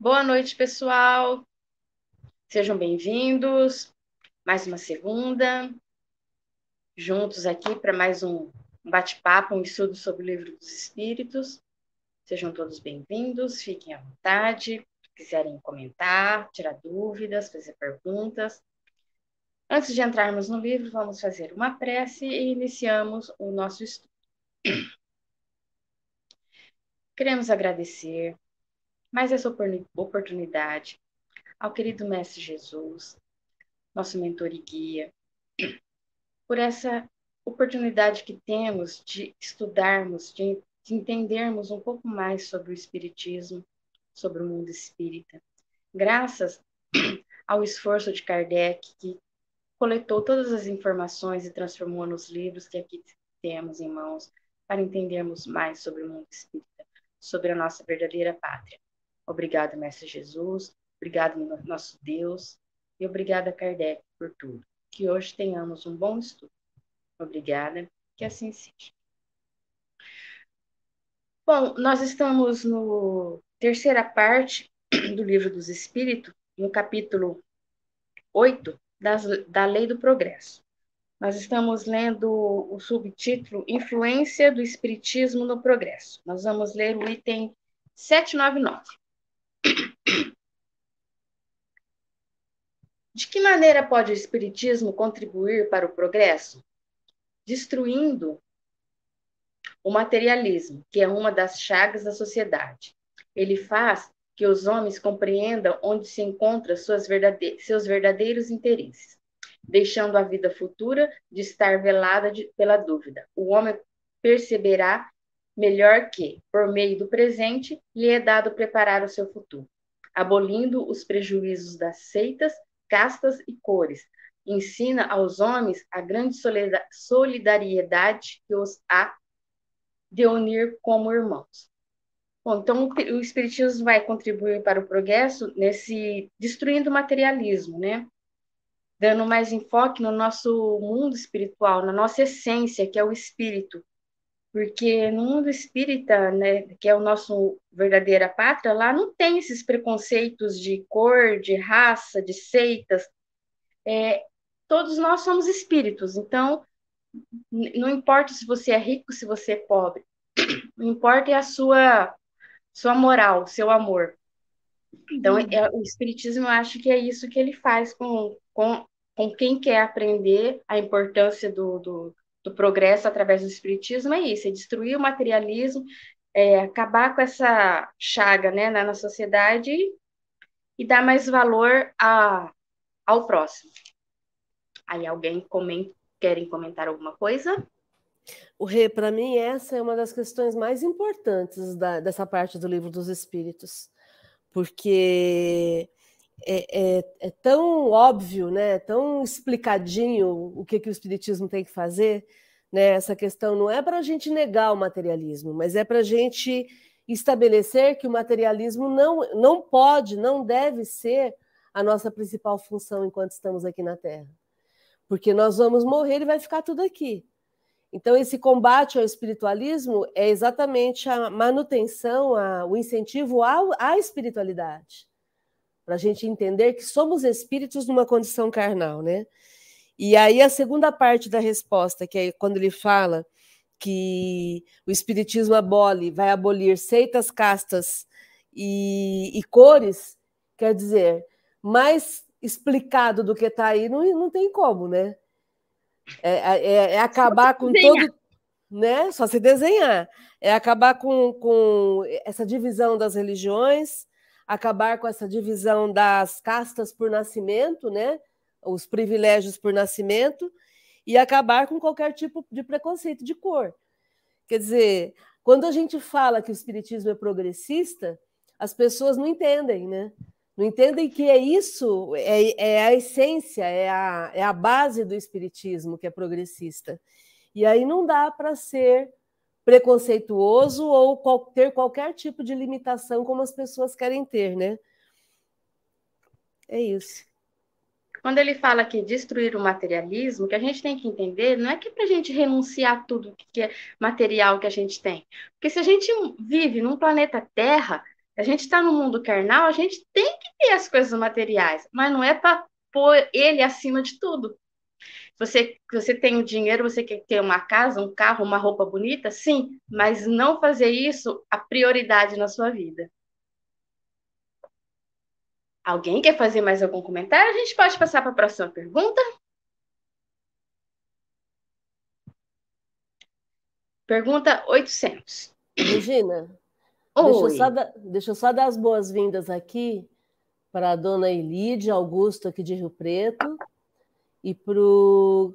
Boa noite, pessoal. Sejam bem-vindos. Mais uma segunda, juntos aqui para mais um bate-papo, um estudo sobre o Livro dos Espíritos. Sejam todos bem-vindos, fiquem à vontade. Se quiserem comentar, tirar dúvidas, fazer perguntas. Antes de entrarmos no livro, vamos fazer uma prece e iniciamos o nosso estudo. Queremos agradecer mais essa oportunidade ao querido Mestre Jesus, nosso mentor e guia, por essa oportunidade que temos de estudarmos, de, de entendermos um pouco mais sobre o Espiritismo, sobre o mundo espírita. Graças ao esforço de Kardec, que coletou todas as informações e transformou nos livros que aqui temos em mãos, para entendermos mais sobre o mundo espírita, sobre a nossa verdadeira pátria. Obrigado, Mestre Jesus. Obrigado, nosso Deus. E obrigada, Kardec, por tudo. Que hoje tenhamos um bom estudo. Obrigada. Que assim seja. Bom, nós estamos no terceira parte do Livro dos Espíritos, no capítulo 8 das, da Lei do Progresso. Nós estamos lendo o subtítulo Influência do Espiritismo no Progresso. Nós vamos ler o item 799. De que maneira pode o Espiritismo contribuir para o progresso? Destruindo o materialismo, que é uma das chagas da sociedade. Ele faz que os homens compreendam onde se encontram verdade seus verdadeiros interesses, deixando a vida futura de estar velada de, pela dúvida. O homem perceberá melhor que, por meio do presente, lhe é dado preparar o seu futuro, abolindo os prejuízos das seitas, castas e cores. Ensina aos homens a grande solidariedade que os há de unir como irmãos. Bom, então, o Espiritismo vai contribuir para o progresso nesse destruindo o materialismo, né? Dando mais enfoque no nosso mundo espiritual, na nossa essência, que é o espírito, porque no mundo espírita, né, que é o nosso verdadeira pátria, lá não tem esses preconceitos de cor, de raça, de seitas. É, todos nós somos espíritos, então não importa se você é rico, se você é pobre, o importa é a sua sua moral, seu amor. Então, uhum. é, o espiritismo, eu acho que é isso que ele faz com, com, com quem quer aprender a importância do, do do progresso através do espiritismo é isso, é destruir o materialismo, é, acabar com essa chaga né, na, na sociedade e dar mais valor a, ao próximo. Aí alguém comenta, querem comentar alguma coisa? O Rê, para mim, essa é uma das questões mais importantes da, dessa parte do livro dos Espíritos, porque é, é, é, tão óbvio, né, tão explicadinho o que, que o Espiritismo tem que fazer. Né? Essa questão não é para a gente negar o materialismo, mas é para a gente estabelecer que o materialismo não, não pode, não deve ser a nossa principal função enquanto estamos aqui na Terra. Porque nós vamos morrer e vai ficar tudo aqui. Então, esse combate ao espiritualismo é exatamente a manutenção, a, o incentivo à, à espiritualidade para a gente entender que somos espíritos numa condição carnal, né? E aí a segunda parte da resposta, que é quando ele fala que o espiritismo abole, vai abolir seitas, castas e, e cores, quer dizer, mais explicado do que está aí, não, não tem como, né? É, é, é acabar com todo. Né? Só se desenhar. É acabar com, com essa divisão das religiões, acabar com essa divisão das castas por nascimento, né? Os privilégios por nascimento e acabar com qualquer tipo de preconceito de cor. Quer dizer, quando a gente fala que o espiritismo é progressista, as pessoas não entendem, né? Não entendem que é isso, é, é a essência, é a, é a base do espiritismo que é progressista. E aí não dá para ser preconceituoso ou qual, ter qualquer tipo de limitação como as pessoas querem ter, né? É isso. Quando ele fala que destruir o materialismo, que a gente tem que entender, não é que é para a gente renunciar a tudo que é material que a gente tem. Porque se a gente vive num planeta Terra, A gente está no mundo carnal, a gente tem que ter as coisas materiais, mas não é para pôr ele acima de tudo. Você, você tem o dinheiro, você quer ter uma casa, um carro, uma roupa bonita? Sim, mas não fazer isso a prioridade na sua vida. Alguém quer fazer mais algum comentário? A gente pode passar para a próxima pergunta? Pergunta 800. Regina, deixa eu, só dar, deixa eu só dar as boas-vindas aqui para a dona Elide Augusto, aqui de Rio Preto, e para o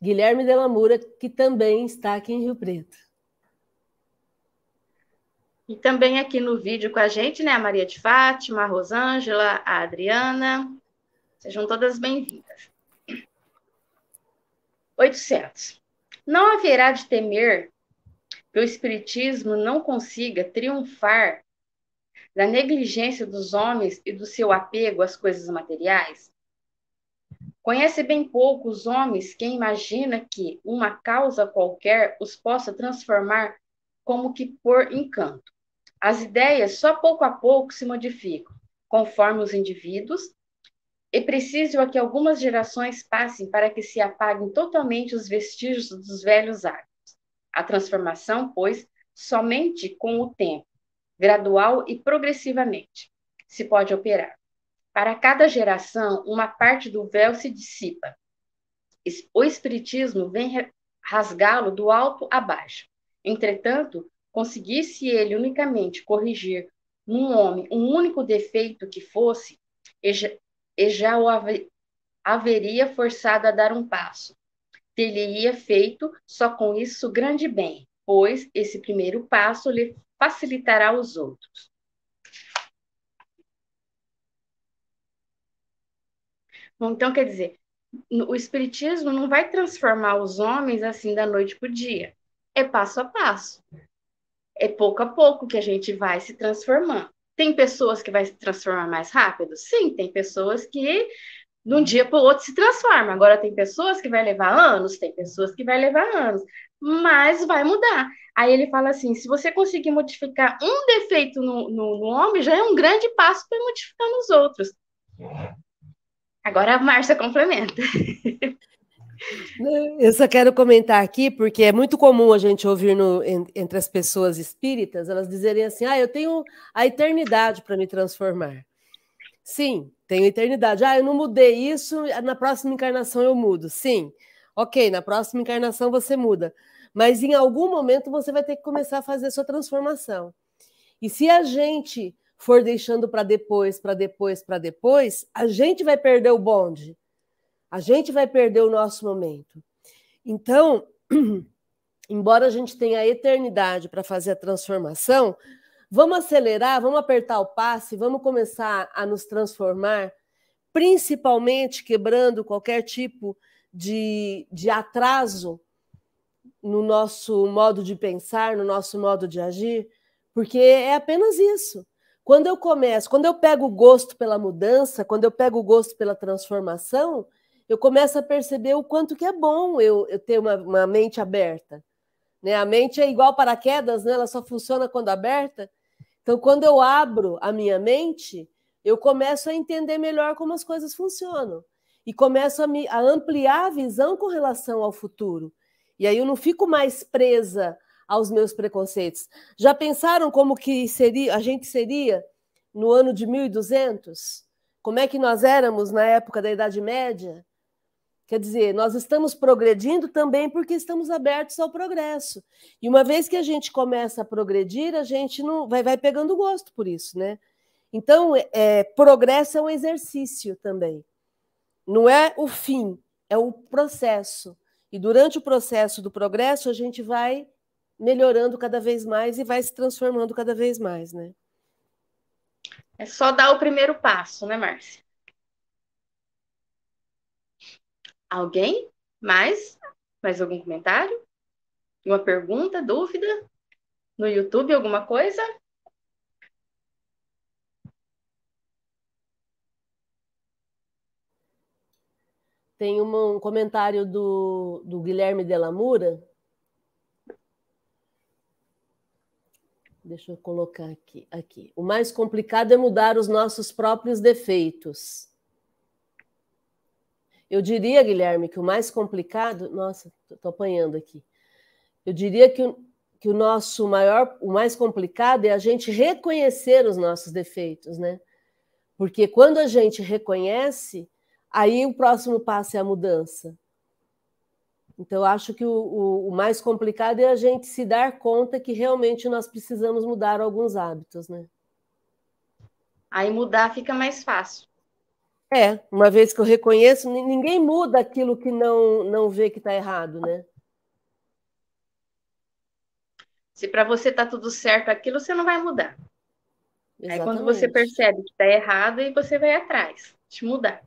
Guilherme Delamura, que também está aqui em Rio Preto. E também aqui no vídeo com a gente, né, a Maria de Fátima, a Rosângela, a Adriana. Sejam todas bem-vindas. 800. Não haverá de temer que o Espiritismo não consiga triunfar da negligência dos homens e do seu apego às coisas materiais? Conhece bem pouco os homens quem imagina que uma causa qualquer os possa transformar como que por encanto. As ideias só pouco a pouco se modificam, conforme os indivíduos, e preciso a que algumas gerações passem para que se apaguem totalmente os vestígios dos velhos hábitos. A transformação, pois, somente com o tempo, gradual e progressivamente, se pode operar. Para cada geração, uma parte do véu se dissipa. O Espiritismo vem rasgá-lo do alto a baixo. Entretanto, conseguisse ele unicamente corrigir num homem um único defeito que fosse, e já, o haveria forçado a dar um passo. Teria feito só com isso grande bem, pois esse primeiro passo lhe facilitará os outros. Então, quer dizer, o Espiritismo não vai transformar os homens assim da noite para o dia. É passo a passo. É pouco a pouco que a gente vai se transformando. Tem pessoas que vai se transformar mais rápido? Sim, tem pessoas que de um dia para o outro se transforma. Agora tem pessoas que vai levar anos, tem pessoas que vai levar anos, mas vai mudar. Aí ele fala assim: se você conseguir modificar um defeito no, no, no homem, já é um grande passo para modificar nos outros. Agora a Márcia complementa. Eu só quero comentar aqui, porque é muito comum a gente ouvir no, entre as pessoas espíritas, elas dizerem assim: ah, eu tenho a eternidade para me transformar. Sim, tenho eternidade. Ah, eu não mudei isso, na próxima encarnação eu mudo. Sim, ok, na próxima encarnação você muda. Mas em algum momento você vai ter que começar a fazer sua transformação. E se a gente for deixando para depois, para depois, para depois, a gente vai perder o bonde. A gente vai perder o nosso momento. Então, embora a gente tenha a eternidade para fazer a transformação, vamos acelerar, vamos apertar o passe, vamos começar a nos transformar, principalmente quebrando qualquer tipo de, de atraso no nosso modo de pensar, no nosso modo de agir, porque é apenas isso. Quando eu começo, quando eu pego o gosto pela mudança, quando eu pego o gosto pela transformação, eu começo a perceber o quanto que é bom eu, eu ter uma, uma mente aberta. Né? A mente é igual paraquedas, né? ela só funciona quando aberta. Então, quando eu abro a minha mente, eu começo a entender melhor como as coisas funcionam. E começo a, me, a ampliar a visão com relação ao futuro. E aí eu não fico mais presa aos meus preconceitos. Já pensaram como que seria a gente seria no ano de 1200? Como é que nós éramos na época da Idade Média? Quer dizer, nós estamos progredindo também porque estamos abertos ao progresso. E uma vez que a gente começa a progredir, a gente não vai, vai pegando gosto por isso, né? Então, é, progresso é um exercício também. Não é o fim, é o processo. E durante o processo do progresso, a gente vai melhorando cada vez mais e vai se transformando cada vez mais, né? É só dar o primeiro passo, né, Márcia? Alguém? Mais? Mais algum comentário? Uma pergunta, dúvida? No YouTube, alguma coisa? Tem um comentário do, do Guilherme Delamura Deixa eu colocar aqui, aqui. O mais complicado é mudar os nossos próprios defeitos. Eu diria, Guilherme, que o mais complicado. Nossa, estou apanhando aqui. Eu diria que o, que o nosso maior, o mais complicado é a gente reconhecer os nossos defeitos, né? Porque quando a gente reconhece, aí o próximo passo é a mudança. Então, eu acho que o, o, o, mais complicado é a gente se dar conta que realmente nós precisamos mudar alguns hábitos, né? Aí mudar fica mais fácil. É, uma vez que eu reconheço, ninguém muda aquilo que não, não vê que está errado, né? Se para você está tudo certo aquilo, você não vai mudar. Exatamente. Aí quando você percebe que está errado, aí você vai atrás de mudar.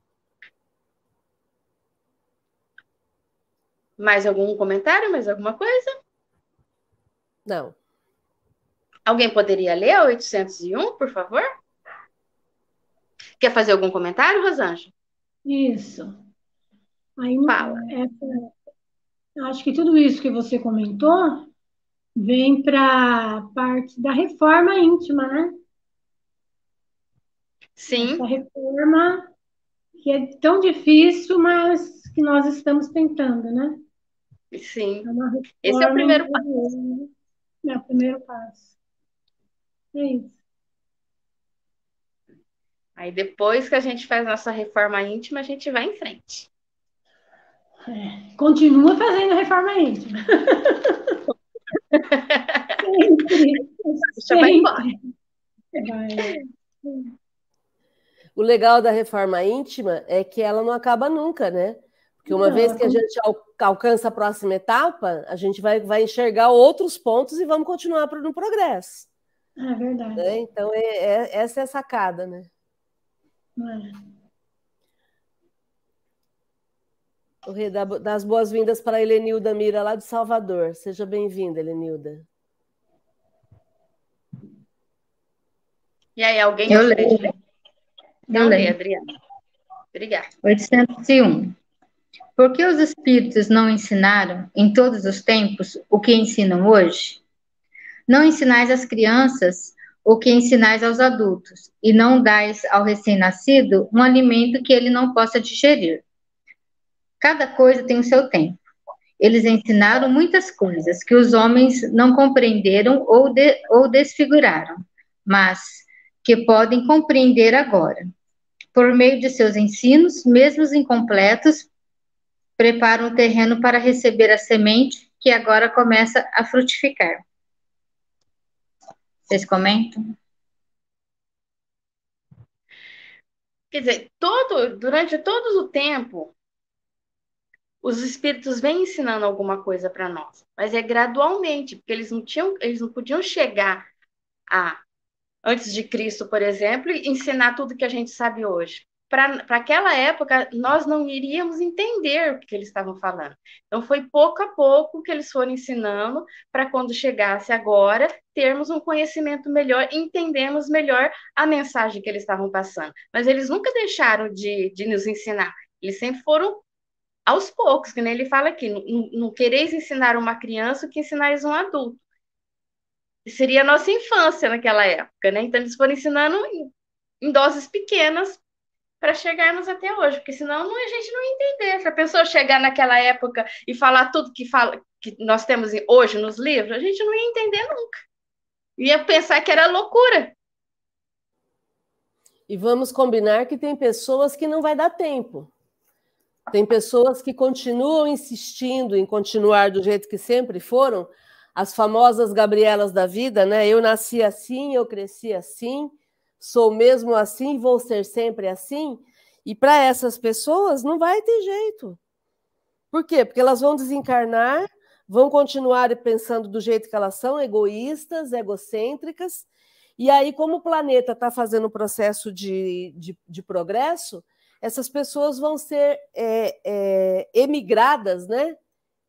Mais algum comentário? Mais alguma coisa? Não. Alguém poderia ler a 801, por favor? Quer fazer algum comentário, Rosângela? Isso. Aí, Fala. Essa, acho que tudo isso que você comentou vem para a parte da reforma íntima, né? Sim. Essa reforma que é tão difícil, mas que nós estamos tentando, né? Sim. É Esse é o primeiro passo. Né? É o primeiro passo. É isso. Aí depois que a gente faz nossa reforma íntima, a gente vai em frente. É, continua fazendo a reforma íntima. Sempre. vai embora. O legal da reforma íntima é que ela não acaba nunca, né? Porque uma não, vez que a gente alcança a próxima etapa, a gente vai, vai enxergar outros pontos e vamos continuar no progresso. É verdade. Né? Então, é, é, essa é a sacada, né? É. O rei das boas-vindas para a Helenilda Mira, lá de Salvador. Seja bem-vinda, Helenilda. E aí, alguém Eu leio. Eu leio, Adriana. Obrigada. 801. Por que os espíritos não ensinaram, em todos os tempos, o que ensinam hoje? Não ensinais às crianças o que ensinais aos adultos, e não dais ao recém-nascido um alimento que ele não possa digerir. Cada coisa tem o seu tempo. Eles ensinaram muitas coisas que os homens não compreenderam ou, de, ou desfiguraram, mas que podem compreender agora. Por meio de seus ensinos, mesmo incompletos, preparam o terreno para receber a semente que agora começa a frutificar. Vocês comentam? Quer dizer, todo, durante todo o tempo, os espíritos vêm ensinando alguma coisa para nós, mas é gradualmente, porque eles não tinham, eles não podiam chegar a antes de Cristo, por exemplo, e ensinar tudo que a gente sabe hoje para aquela época, nós não iríamos entender o que eles estavam falando. Então, foi pouco a pouco que eles foram ensinando, para quando chegasse agora, termos um conhecimento melhor, entendemos melhor a mensagem que eles estavam passando. Mas eles nunca deixaram de, de nos ensinar, eles sempre foram aos poucos, que nem ele fala aqui, não, não quereis ensinar uma criança o que ensinais um adulto. Seria a nossa infância naquela época, né? Então, eles foram ensinando em, em doses pequenas para chegarmos até hoje, porque senão não, a gente não ia entender. Se a pessoa chegar naquela época e falar tudo que, fala, que nós temos hoje nos livros, a gente não ia entender nunca. Ia pensar que era loucura. E vamos combinar que tem pessoas que não vai dar tempo. Tem pessoas que continuam insistindo em continuar do jeito que sempre foram, as famosas Gabrielas da vida, né? Eu nasci assim, eu cresci assim, sou mesmo assim, vou ser sempre assim. E para essas pessoas não vai ter jeito. Por quê? Porque elas vão desencarnar, vão continuar pensando do jeito que elas são, egoístas, egocêntricas. E aí, como o planeta está fazendo um processo de, de, de, progresso, essas pessoas vão ser é, é, emigradas, né?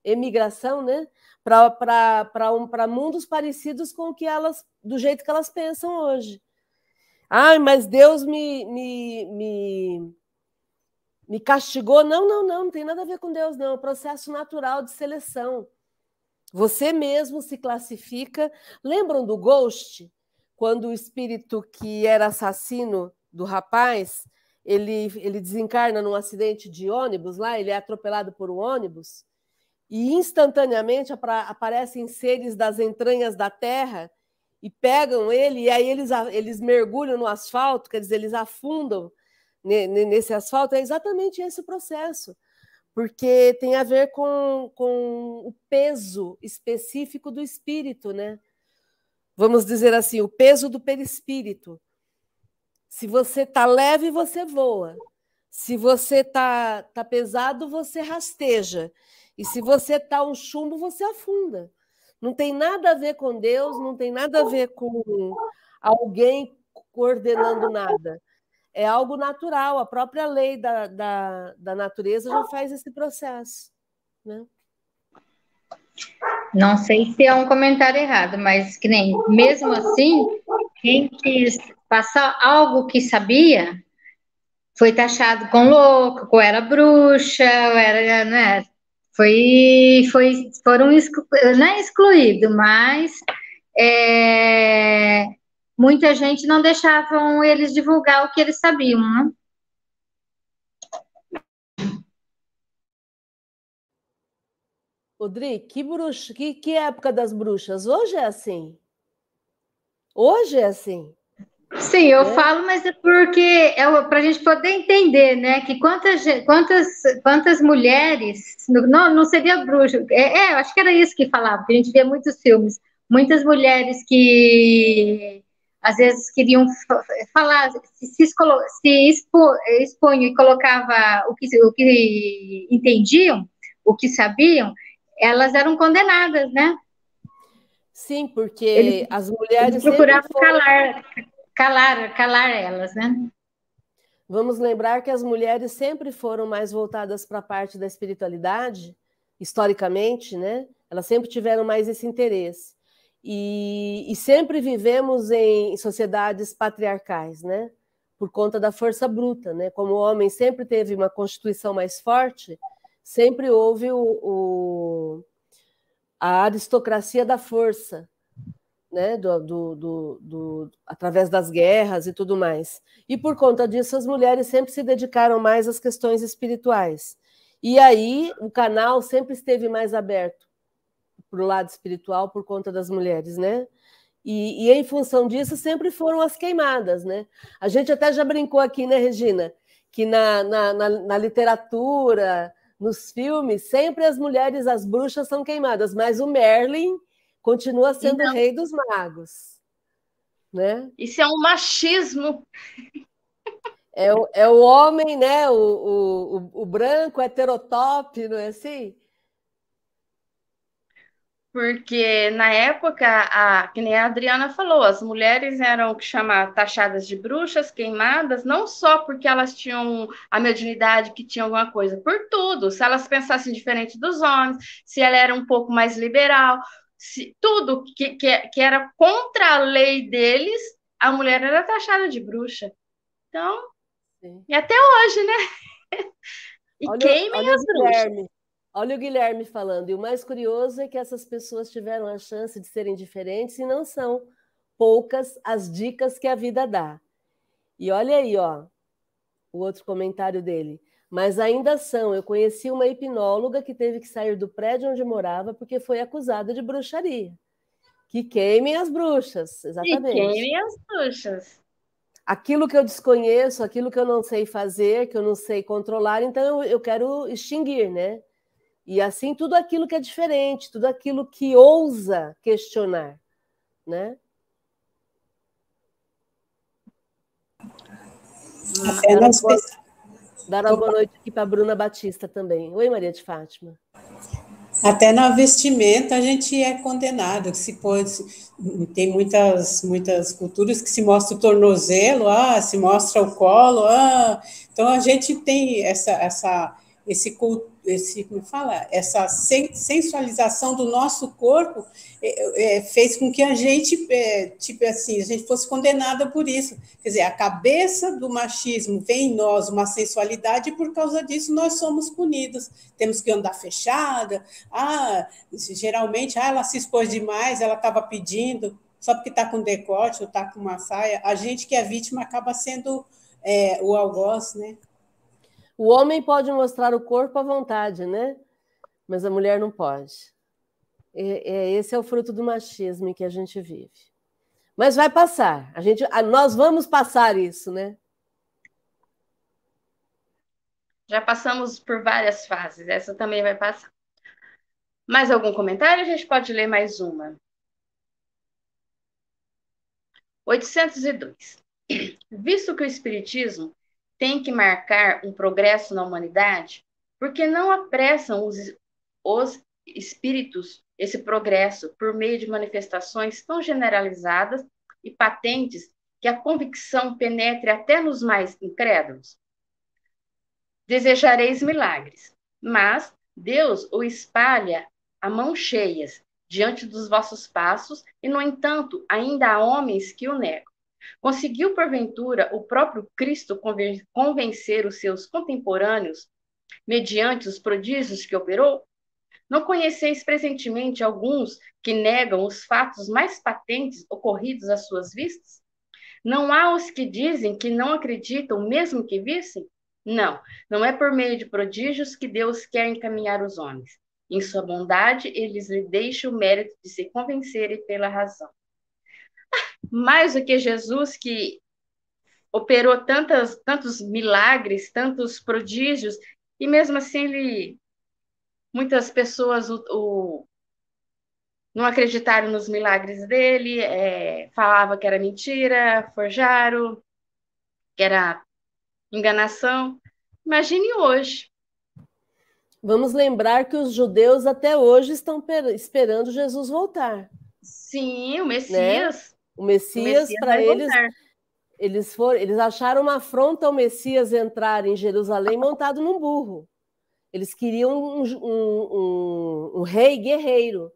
Emigração, né? Para um, mundos parecidos com o que elas, do jeito que elas pensam hoje. Ai, mas Deus me, me, me, me castigou. Não, não, não, não tem nada a ver com Deus, não. É um processo natural de seleção. Você mesmo se classifica. Lembram do Ghost? Quando o espírito que era assassino do rapaz, ele, ele desencarna num acidente de ônibus lá, ele é atropelado por um ônibus, e instantaneamente aparecem seres das entranhas da terra e pegam ele, e aí eles, eles mergulham no asfalto, quer dizer, eles afundam nesse asfalto. É exatamente esse o processo, porque tem a ver com, com o peso específico do espírito, né? Vamos dizer assim, o peso do perispírito. Se você está leve, você voa. Se você está tá pesado, você rasteja. E se você está um chumbo, você afunda. Não tem nada a ver com Deus, não tem nada a ver com alguém coordenando nada. É algo natural, a própria lei da, da, da natureza já faz esse processo. Né? Não sei se é um comentário errado, mas que nem mesmo assim, quem quis passar algo que sabia foi taxado com louco, ou era bruxa, ou era, né? Foi, foi, foram exclu, não é excluído, mas é, muita gente não deixavam eles divulgar o que eles sabiam, né? Rodrigo, que, bruxa, que, que época das bruxas? Hoje é assim. Hoje é assim. Sim, eu é. falo, mas é porque é para a gente poder entender, né? Que quantas, quantas, quantas mulheres, não, não seria bruxa, é, é, eu acho que era isso que falava, que a gente vê muitos filmes, muitas mulheres que às vezes queriam falar, se, se, se expo, expunham e colocava o que, o que entendiam, o que sabiam, elas eram condenadas, né? Sim, porque eles, as mulheres procuravam foram... calar, calar, calar elas, né? Vamos lembrar que as mulheres sempre foram mais voltadas para a parte da espiritualidade, historicamente, né? Elas sempre tiveram mais esse interesse. E, e sempre vivemos em sociedades patriarcais, né? Por conta da força bruta, né? Como o homem sempre teve uma constituição mais forte, sempre houve o, o a aristocracia da força, né, do, do, do, do, através das guerras e tudo mais. E por conta disso, as mulheres sempre se dedicaram mais às questões espirituais. E aí o canal sempre esteve mais aberto para o lado espiritual por conta das mulheres, né? E, e, em função disso sempre foram as queimadas, né? A gente até já brincou aqui, né, Regina, que na, na, na, na literatura, nos filmes, sempre as mulheres, as bruxas são queimadas, mas o Merlin continua sendo então, rei dos magos. Né? Isso é um machismo. É o, é o homem, né? O, o, o branco heterotop, não é assim? Porque na época, a, que nem a Adriana falou, as mulheres eram o que chama taxadas de bruxas, queimadas, não só porque elas tinham a mediunidade, que tinham alguma coisa, por tudo. Se elas pensassem diferente dos homens, se ela era um pouco mais liberal, se, tudo que, que, que, era contra a lei deles, a mulher era taxada de bruxa. Então, Sim. e até hoje, né? e olha, queimem olha as bruxas. Olha o Guilherme falando, e o mais curioso é que essas pessoas tiveram a chance de serem diferentes e não são poucas as dicas que a vida dá. E olha aí, ó, o outro comentário dele mas ainda são. Eu conheci uma hipnóloga que teve que sair do prédio onde morava porque foi acusada de bruxaria. Que queimem as bruxas, exatamente. Que queimem as bruxas. Aquilo que eu desconheço, aquilo que eu não sei fazer, que eu não sei controlar, então eu quero extinguir, né? E assim tudo aquilo que é diferente, tudo aquilo que ousa questionar, né? Até nas, Dar uma boa noite aqui para Bruna Batista também. Oi, Maria de Fátima. Até na vestimenta a gente é condenado, se pode, tem muitas muitas culturas que se mostra o tornozelo, ah, se mostra o colo, ah, então a gente tem essa essa esse esse como fala, essa sensualização do nosso corpo é, é, fez com que a gente, é, tipo assim, a gente fosse condenada por isso. Quer dizer, a cabeça do machismo vem em nós uma sensualidade e por causa disso nós somos punidos. Temos que andar fechada. Ah, geralmente, ah, ela se expôs demais, ela estava pedindo só porque está com decote ou está com uma saia. A gente que é vítima acaba sendo é, o algoz, né? O homem pode mostrar o corpo à vontade, né? Mas a mulher não pode. É, é, esse é o fruto do machismo em que a gente vive. Mas vai passar. A gente, nós vamos passar isso, né? Já passamos por várias fases. Essa também vai passar. Mais algum comentário? A gente pode ler mais uma. 802. Visto que o Espiritismo tem que marcar um progresso na humanidade, porque não apressam os, os espíritos esse progresso por meio de manifestações tão generalizadas e patentes que a convicção penetre até nos mais incrédulos? Desejareis milagres, mas Deus o espalha a mão cheias diante dos vossos passos, e, no entanto, ainda há homens que o negam. Conseguiu, porventura, o próprio Cristo convencer os seus contemporâneos mediante os prodígios que operou? Não conheceis presentemente alguns que negam os fatos mais patentes ocorridos às suas vistas? Não há os que dizem que não acreditam, mesmo que vissem? Não, não é por meio de prodígios que Deus quer encaminhar os homens. Em sua bondade, eles lhe deixam o mérito de se convencerem pela razão mais do que Jesus que operou tantas, tantos milagres, tantos prodígios, e mesmo assim ele, muitas pessoas o, o não acreditaram nos milagres dele, é, falava que era mentira, forjaram, que era enganação. Imagine hoje. Vamos lembrar que os judeus até hoje estão esperando Jesus voltar. Sim, o Messias. Né? O Messias, Messias para eles, eles foram, eles acharam uma afronta ao Messias entrar em Jerusalém montado num burro. Eles queriam um, um, um, um rei guerreiro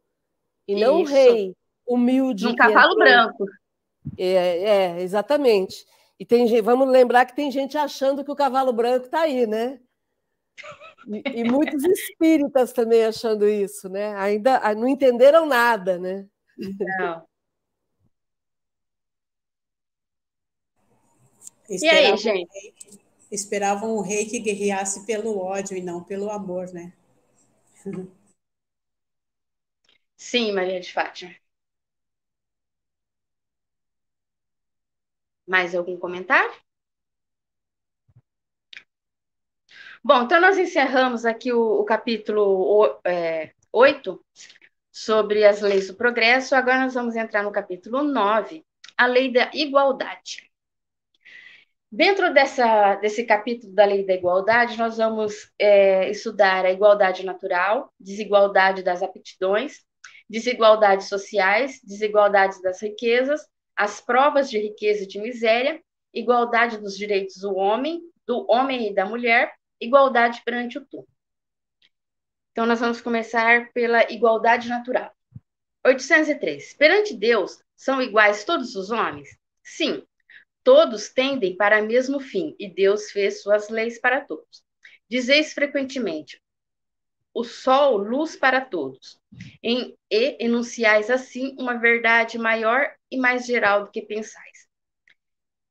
e Isso. não um rei humilde. Um cavalo entrou. branco. É, é, exatamente. E tem, vamos lembrar que tem gente achando que o cavalo branco está aí, né? E, e, muitos espíritas também achando isso, né? Ainda não entenderam nada, né? Não. E aí, gente? Um rei, esperavam um rei que guerreasse pelo ódio e não pelo amor, né? Sim, Maria de Fátima. Mais algum comentário? Bom, então nós encerramos aqui o, o capítulo é, 8 sobre as leis do progresso. Agora nós vamos entrar no capítulo 9, a lei da igualdade. Dentro dessa, desse capítulo da Lei da Igualdade, nós vamos é, estudar a igualdade natural, desigualdade das aptidões, desigualdades sociais, desigualdades das riquezas, as provas de riqueza e de miséria, igualdade dos direitos do homem, do homem e da mulher, igualdade perante o todo. Então, nós vamos começar pela igualdade natural. 803. Perante Deus, são iguais todos os homens? Sim, Todos tendem para o mesmo fim, e Deus fez suas leis para todos. Dizeis frequentemente: o sol, luz para todos, em, e enunciais assim uma verdade maior e mais geral do que pensais.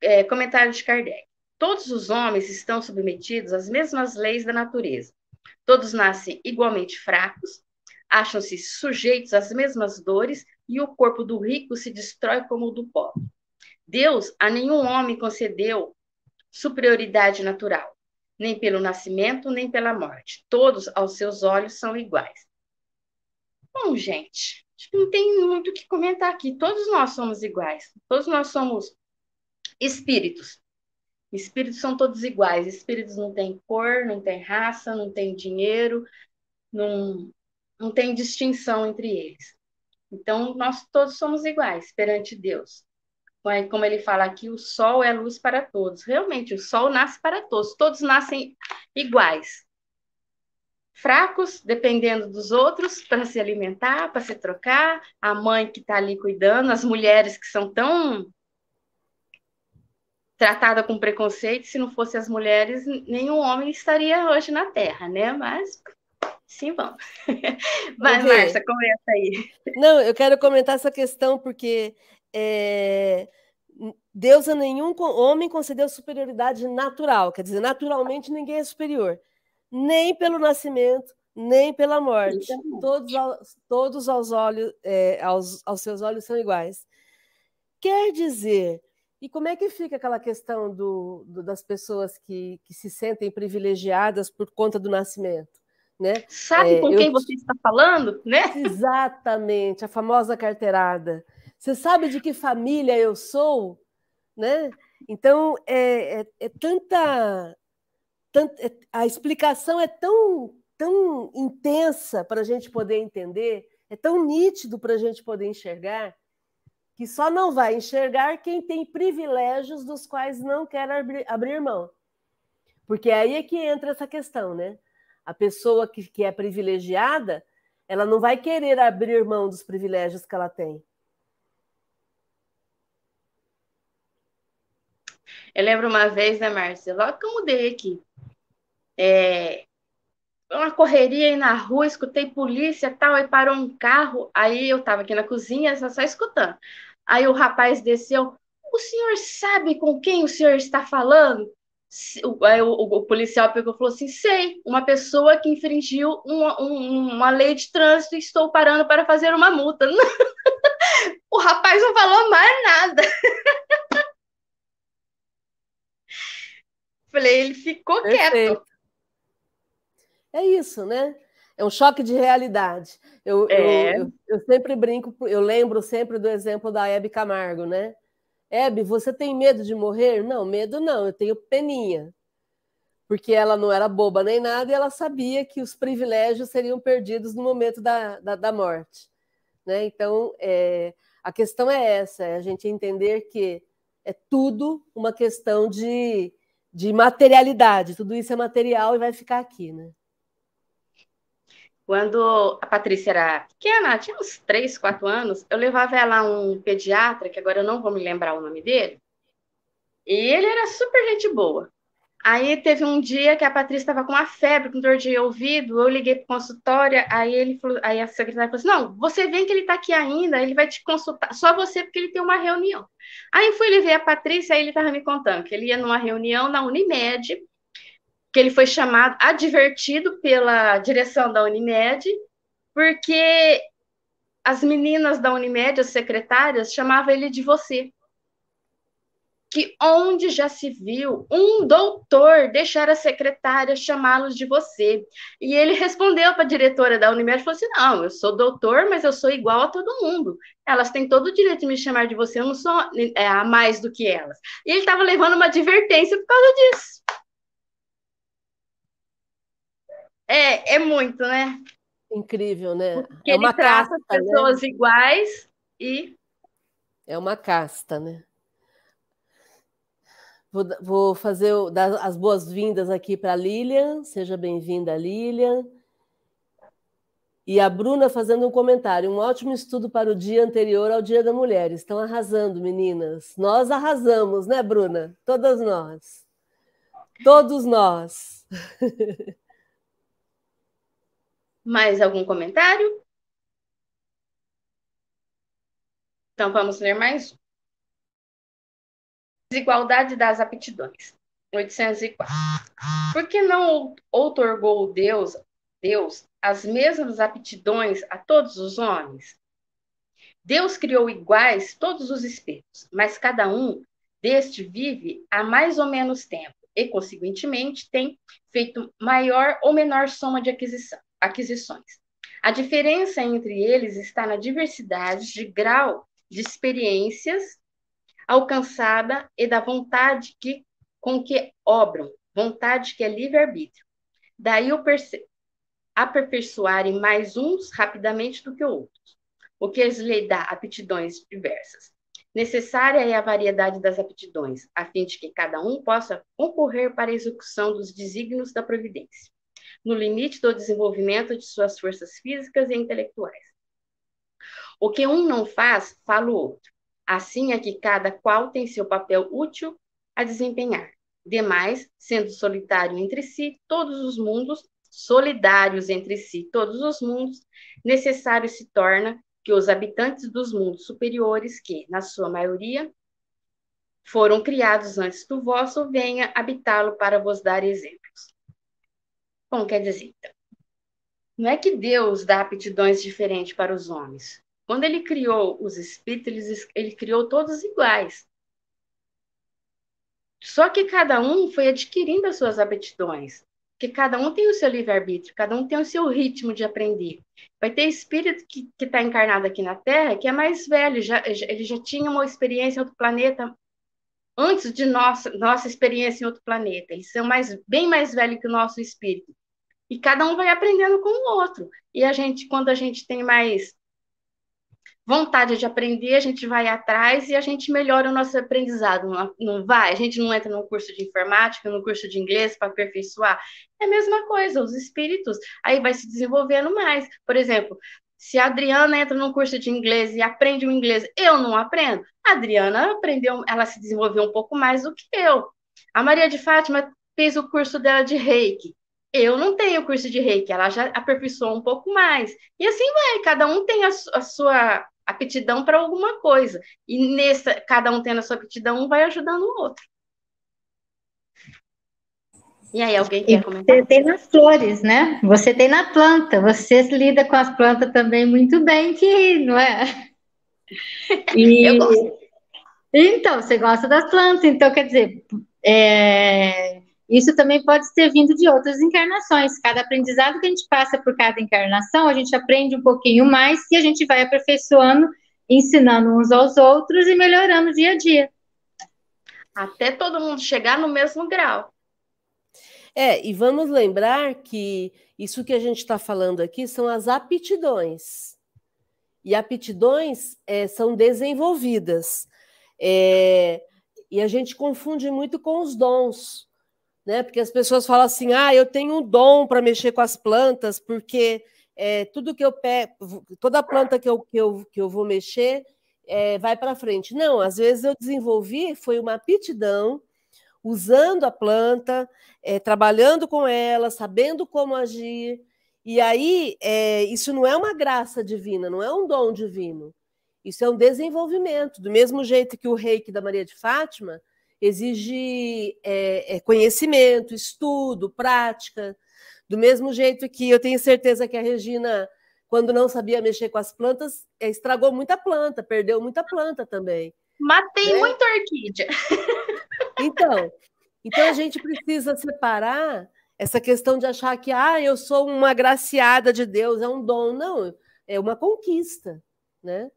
É, comentário de Kardec. Todos os homens estão submetidos às mesmas leis da natureza. Todos nascem igualmente fracos, acham-se sujeitos às mesmas dores e o corpo do rico se destrói como o do pobre. Deus a nenhum homem concedeu superioridade natural, nem pelo nascimento, nem pela morte. Todos, aos seus olhos, são iguais. Bom, gente, não tem muito o que comentar aqui. Todos nós somos iguais. Todos nós somos espíritos. Espíritos são todos iguais. Espíritos não têm cor, não têm raça, não têm dinheiro, não, não tem distinção entre eles. Então, nós todos somos iguais perante Deus como ele fala aqui, o sol é luz para todos. Realmente, o sol nasce para todos, todos nascem iguais. fracos, dependendo dos outros para se alimentar, para se trocar, a mãe que está ali cuidando, as mulheres que são tão tratadas com preconceito, se não fosse as mulheres, nenhum homem estaria hoje na Terra, né? Mas sim, vamos. Vai, okay. Márcia, começa aí. Não, eu quero comentar essa questão porque é, Deus a nenhum homem concedeu superioridade natural, quer dizer, naturalmente ninguém é superior nem pelo nascimento, nem pela morte. Todos, todos aos olhos, é, aos, aos seus olhos são iguais. Quer dizer, e como é que fica aquela questão do, do, das pessoas que, que se sentem privilegiadas por conta do nascimento? Né? Sabe é, com quem eu... você está falando, né? Exatamente, a famosa carteirada. Você sabe de que família eu sou, né? Então é, é, é tanta é, a explicação é tão, tão intensa para a gente poder entender, é tão nítido para a gente poder enxergar, que só não vai enxergar quem tem privilégios dos quais não quer abrir, abrir mão. Porque aí é que entra essa questão, né? A pessoa que, que é privilegiada, ela não vai querer abrir mão dos privilégios que ela tem. Eu lembro uma vez, né, Márcia? Logo que eu mudei aqui, é, uma correria aí na rua, escutei polícia tal, aí parou um carro, aí eu estava aqui na cozinha, só, só escutando. Aí o rapaz desceu, o senhor sabe com quem o senhor está falando? Aí o, o, o policial pegou e falou assim: sei, uma pessoa que infringiu uma, um, uma lei de trânsito e estou parando para fazer uma multa. o rapaz não falou mais nada. Falei, ele ficou Perfeito. quieto. É isso, né? É um choque de realidade. Eu, é. eu, eu, eu, sempre brinco, eu lembro sempre do exemplo da Hebe Camargo, né? Hebe, você tem medo de morrer? Não, medo não, eu tenho peninha. Porque ela não era boba nem nada e ela sabia que os privilégios seriam perdidos no momento da, da, da morte. Né? Então, é, a questão é essa: é a gente entender que é tudo uma questão de, de materialidade, tudo isso é material e vai ficar aqui. Né? Quando a Patrícia era pequena, tinha uns 3, 4 anos, eu levava ela a um pediatra, que agora eu não vou me lembrar o nome dele, e ele era super gente boa. Aí teve um dia que a Patrícia estava com uma febre, com dor de ouvido, eu liguei para o consultório, aí ele falou, aí a secretária falou assim, não, você vem que ele está aqui ainda, ele vai te consultar, só você porque ele tem uma reunião. Aí fui levei a Patrícia, aí ele estava me contando que ele ia numa reunião na Unimed, que ele foi chamado, advertido pela direção da Unimed, porque as meninas da Unimed, as secretárias, chamavam ele de você. Que onde já se viu um doutor deixar a secretária chamá-los de você? E ele respondeu para a diretora da Unimed e falou assim: Não, eu sou doutor, mas eu sou igual a todo mundo. Elas têm todo o direito de me chamar de você, eu não sou é, a mais do que elas. E ele estava levando uma advertência por causa disso. É, é muito, né? Incrível, né? Porque é uma ele trata casta, as né? pessoas né? iguais e. É uma casta, né? Vou, vou fazer dar as boas-vindas aqui para a Lilian. Seja bem-vinda, Lilian. E a Bruna fazendo um comentário. Um ótimo estudo para o dia anterior ao Dia da Mulher. Estão arrasando, meninas. Nós arrasamos, né, Bruna? Todas nós. Todos nós. Mais algum comentário? Então, vamos ler mais um. Desigualdade das aptidões. 804. Por que não outorgou Deus, Deus as mesmas aptidões a todos os homens? Deus criou iguais todos os espíritos, mas cada um deste vive há mais ou menos tempo e, consequentemente, tem feito maior ou menor soma de aquisição aquisições. A diferença entre eles está na diversidade de grau de experiências alcançada e da vontade que, com que obram, vontade que é livre-arbítrio. Daí o aperfeiçoarem mais uns rapidamente do que outros, o que lhe dá aptidões diversas. Necessária é a variedade das aptidões, a fim de que cada um possa concorrer para a execução dos desígnios da providência. no limite do desenvolvimento de suas forças físicas e intelectuais. O que um não faz, fala o outro. Assim é que cada qual tem seu papel útil a desempenhar. Demais, sendo solitário entre si, todos os mundos, solidários entre si, todos os mundos, necessário se torna que os habitantes dos mundos superiores, que, na sua maioria, foram criados antes do vosso, venha habitá-lo para vos dar exemplos. Bom, quer dizer, então, não é que Deus dá aptidões diferentes para os homens. Quando ele criou os espíritos, ele, criou todos iguais. Só que cada um foi adquirindo as suas aptidões. Porque cada um tem o seu livre-arbítrio, cada um tem o seu ritmo de aprender. Vai ter espírito que está encarnado aqui na Terra, que é mais velho, já, ele já tinha uma experiência em outro planeta antes de nossa, nossa experiência em outro planeta. Eles são mais, bem mais velhos que o nosso espírito. E cada um vai aprendendo com o outro. E a gente, quando a gente tem mais vontade de aprender, a gente vai atrás e a gente melhora o nosso aprendizado, não, não vai? A gente não entra num curso de informática, num curso de inglês para aperfeiçoar. É a mesma coisa, os espíritos, aí vai se desenvolvendo mais. Por exemplo, se a Adriana entra num curso de inglês e aprende o inglês, eu não aprendo. A Adriana aprendeu, ela se desenvolveu um pouco mais do que eu. A Maria de Fátima fez o curso dela de Reiki. Eu não tenho curso de Reiki, ela já aperfeiçoou um pouco mais. E assim vai, cada um tem a, a sua aptidão para alguma coisa. E nessa, cada um tendo a sua aptidão, um vai ajudando o outro. E aí, alguém quer comentar? Você tem nas flores, né? Você tem na planta. Você lida com as plantas também muito bem, que não é? E... Eu gosto. Então, você gosta das plantas, então quer dizer, é... isso também pode ter vindo de outras encarnações. Cada aprendizado que a gente passa por cada encarnação, a gente aprende um pouquinho mais e a gente vai aperfeiçoando, ensinando uns aos outros e melhorando dia a dia. Até todo mundo chegar no mesmo grau. É, e vamos lembrar que isso que a gente está falando aqui são as aptidões. E aptidões é, são desenvolvidas. É, e a gente confunde muito com os dons, né? Porque as pessoas falam assim: ah, eu tenho um dom para mexer com as plantas, porque é, tudo que eu pego, toda planta que eu, que eu, que eu vou mexer é, vai para frente. Não, às vezes eu desenvolvi, foi uma aptidão, usando a planta, é, trabalhando com ela, sabendo como agir. E aí, é, isso não é uma graça divina, não é um dom divino. Isso é um desenvolvimento. Do mesmo jeito que o reiki da Maria de Fátima exige é, é, conhecimento, estudo, prática. Do mesmo jeito que eu tenho certeza que a Regina, quando não sabia mexer com as plantas, é, estragou muita planta, perdeu muita planta também. Matei né? muita orquídea. Então, então a gente precisa separar essa questão de achar que ah, eu sou uma graciada de Deus, é um dom. Não, é uma conquista, né?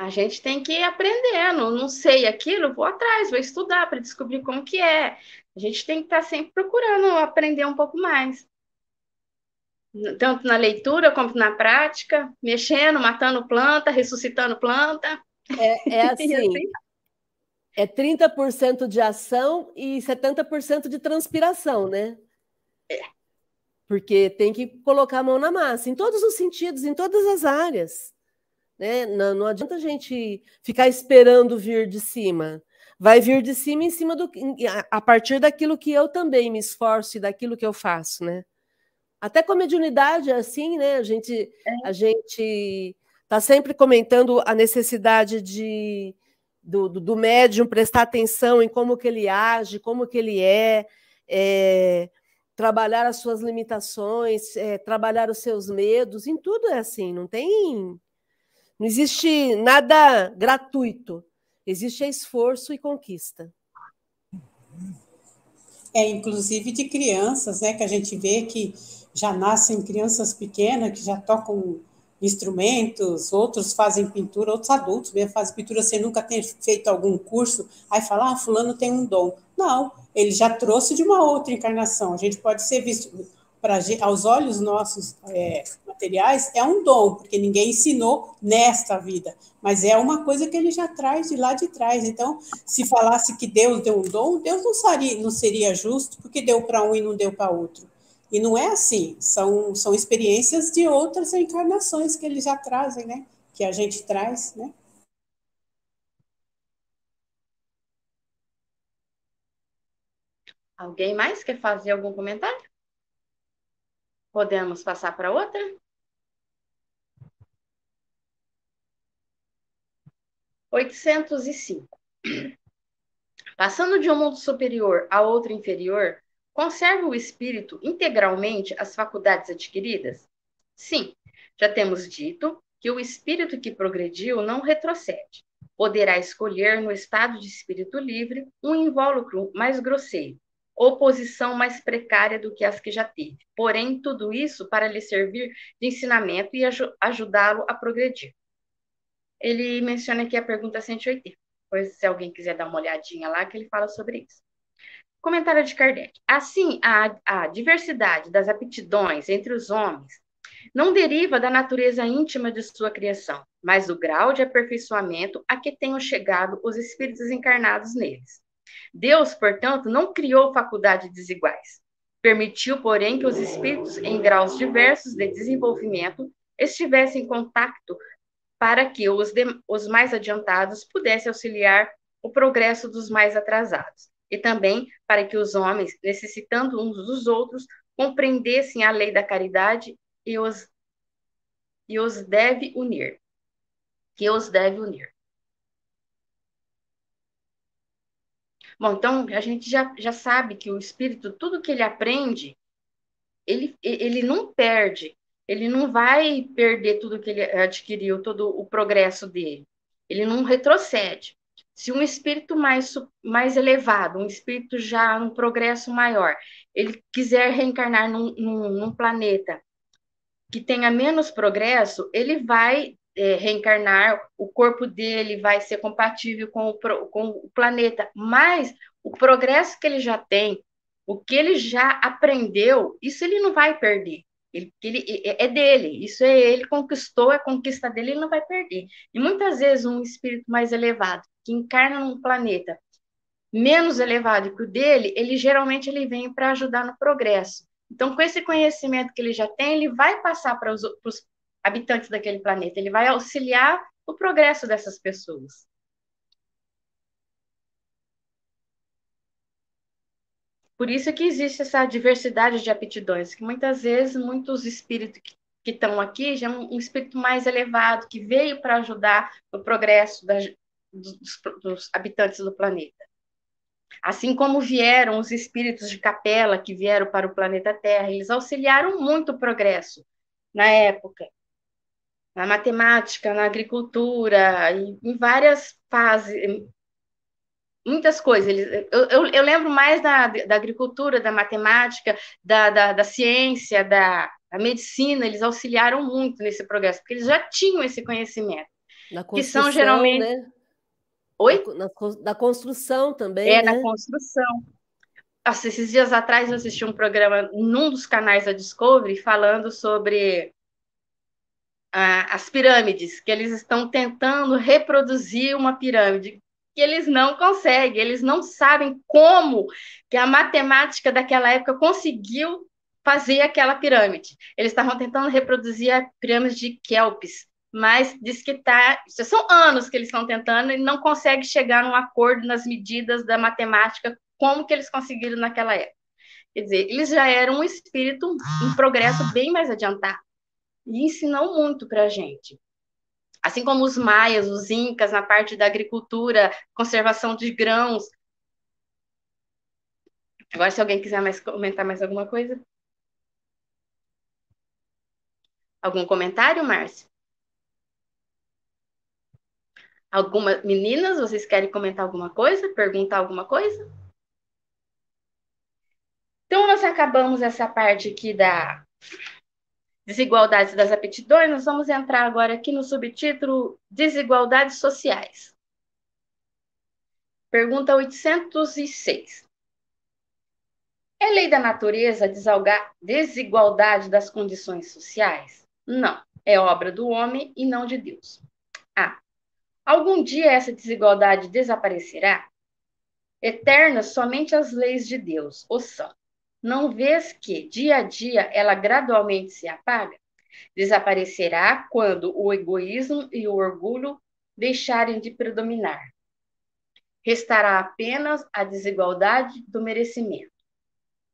A gente tem que ir aprendendo. Não sei aquilo, vou atrás, vou estudar para descobrir como que é. A gente tem que estar tá sempre procurando aprender um pouco mais. Tanto na leitura como na prática, mexendo, matando planta, ressuscitando planta. É, é assim, assim é 30% de ação e 70% de transpiração, né? É. Porque tem que colocar a mão na massa, em todos os sentidos, em todas as áreas. Né? Não, não adianta a gente ficar esperando vir de cima. Vai vir de cima em cima do a partir daquilo que eu também me esforço e daquilo que eu faço, né? Até com a mediunidade é assim, né? A gente é. a gente está sempre comentando a necessidade de do, do, do, médium prestar atenção em como que ele age, como que ele é, é trabalhar as suas limitações, é, trabalhar os seus medos, em tudo é assim, não tem. Não existe nada gratuito, existe esforço e conquista. É, inclusive de crianças, né, que a gente vê que já nascem crianças pequenas, que já tocam instrumentos, outros fazem pintura, outros adultos mesmo fazem pintura sem nunca ter feito algum curso, aí fala, ah, fulano tem um dom. Não, ele já trouxe de uma outra encarnação. A gente pode ser visto, para aos olhos nossos é, materiais, é um dom, porque ninguém ensinou nesta vida, mas é uma coisa que ele já traz de lá de trás. Então, se falasse que Deus deu um dom, Deus não seria, não seria justo, porque deu para um e não deu para outro. E não é assim, são, são experiências de outras encarnações que eles já trazem, né? Que a gente traz, né? Alguém mais quer fazer algum comentário? Podemos passar para outra? Oitocentos e cinco. Passando de um mundo superior a outro inferior, conserva o espírito integralmente as faculdades adquiridas? Sim, já temos dito que o espírito que progrediu não retrocede. Poderá escolher, no estado de espírito livre, um invólucro mais grosseiro, ou posição mais precária do que as que já teve. Porém, tudo isso para lhe servir de ensinamento e aj ajudá-lo a progredir. Ele menciona aqui a pergunta 180, pois se alguém quiser dar uma olhadinha lá, que ele fala sobre isso. Comentário de Kardec. Assim, a, a diversidade das aptidões entre os homens não deriva da natureza íntima de sua criação, mas do grau de aperfeiçoamento a que tenham chegado os espíritos encarnados neles. Deus, portanto, não criou faculdades desiguais. Permitiu, porém, que os espíritos, em graus diversos de desenvolvimento, estivessem em contato para que os, de, os mais adiantados pudessem auxiliar o progresso dos mais atrasados, e também para que os homens, necessitando uns dos outros, compreendessem a lei da caridade e os, e os deve unir. Que os deve unir. Bom, então a gente já, já sabe que o espírito, tudo que ele aprende, ele, ele não perde, ele não vai perder tudo que ele adquiriu, todo o progresso dele. Ele não retrocede. Se um espírito mais, mais elevado, um espírito já um progresso maior, ele quiser reencarnar num, num, num planeta que tenha menos progresso, ele vai é, reencarnar, o corpo dele vai ser compatível com o, com o planeta, mas o progresso que ele já tem, o que ele já aprendeu, isso ele não vai perder. Ele, ele, é dele, isso é ele conquistou, é conquista dele, ele não vai perder. E muitas vezes um espírito mais elevado, que encarna num planeta menos elevado que o dele, ele geralmente ele vem para ajudar no progresso. Então, com esse conhecimento que ele já tem, ele vai passar para os, habitantes daquele planeta, ele vai auxiliar o progresso dessas pessoas. Por isso que existe essa diversidade de aptidões, que muitas vezes muitos espíritos que estão aqui já é um, espírito mais elevado, que veio para ajudar no progresso dos, dos habitantes do planeta. Assim como vieram os espíritos de capela que vieram para o planeta Terra, eles auxiliaram muito o progresso na época na matemática, na agricultura, em, em várias fases, muitas coisas. Eles, eu, eu, eu, lembro mais da, da agricultura, da matemática, da, da, da ciência, da, da, medicina, eles auxiliaram muito nesse progresso, porque eles já tinham esse conhecimento. que são geralmente. Né? Oi? Na, da construção também. É, né? na construção. Nossa, esses dias atrás eu assisti um programa num dos canais da Discovery falando sobre as pirâmides, que eles estão tentando reproduzir uma pirâmide, que eles não conseguem, eles não sabem como que a matemática daquela época conseguiu fazer aquela pirâmide. Eles estavam tentando reproduzir a pirâmide de Kelps, mas diz que tá, são anos que eles estão tentando e não conseguem chegar num acordo nas medidas da matemática como que eles conseguiram naquela época. Quer dizer, eles já eram um espírito em progresso bem mais adiantado e ensinou muito para a gente. Assim como os maias, os incas, na parte da agricultura, conservação de grãos. Agora, se alguém quiser mais comentar mais alguma coisa. Algum comentário, Márcio? Alguma meninas, vocês querem comentar alguma coisa? Perguntar alguma coisa? Então, nós acabamos essa parte aqui da desigualdades das aptidões, nós vamos entrar agora aqui no subtítulo Desigualdades Sociais. Pergunta 806. É lei da natureza a desigualdade das condições sociais? Não. É obra do homem e não de Deus. Ah, algum dia essa desigualdade desaparecerá? Eternas somente as leis de Deus o são. Não vês que, dia a dia, ela gradualmente se apaga? Desaparecerá quando o egoísmo e o orgulho deixarem de predominar. Restará apenas a desigualdade do merecimento.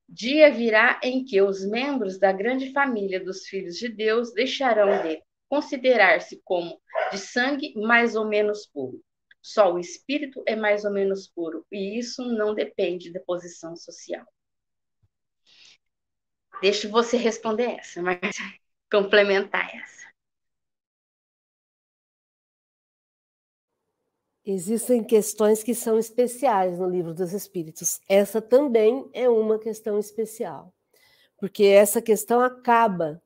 Dia virá em que os membros da grande família dos filhos de Deus deixarão de considerar-se como de sangue mais ou menos puro. Só o espírito é mais ou menos puro, e isso não depende da posição social. Deixa você responder essa, mas complementar essa. Existem questões que são especiais no livro dos Espíritos. Essa também é uma questão especial, porque essa questão acaba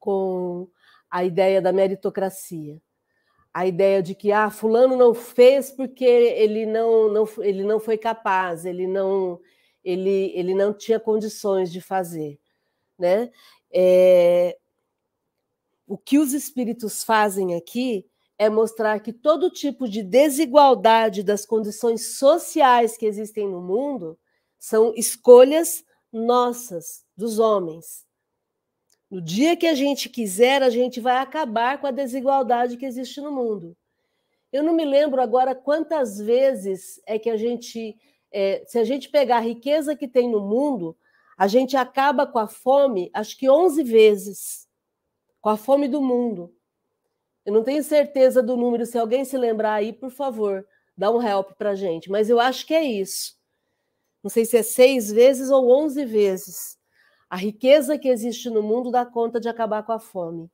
com a ideia da meritocracia, a ideia de que ah, fulano não fez porque ele não, não, ele não foi capaz, ele não, ele, ele não tinha condições de fazer, né? É, o que os espíritos fazem aqui é mostrar que todo tipo de desigualdade das condições sociais que existem no mundo são escolhas nossas, dos homens. No dia que a gente quiser, a gente vai acabar com a desigualdade que existe no mundo. Eu não me lembro agora quantas vezes é que a gente, é, se a gente pegar a riqueza que tem no mundo, a gente acaba com a fome, acho que 11 vezes, com a fome do mundo. Eu não tenho certeza do número, se alguém se lembrar aí, por favor, dá um help para gente. Mas eu acho que é isso. Não sei se é seis vezes ou onze vezes. A riqueza que existe no mundo dá conta de acabar com a fome.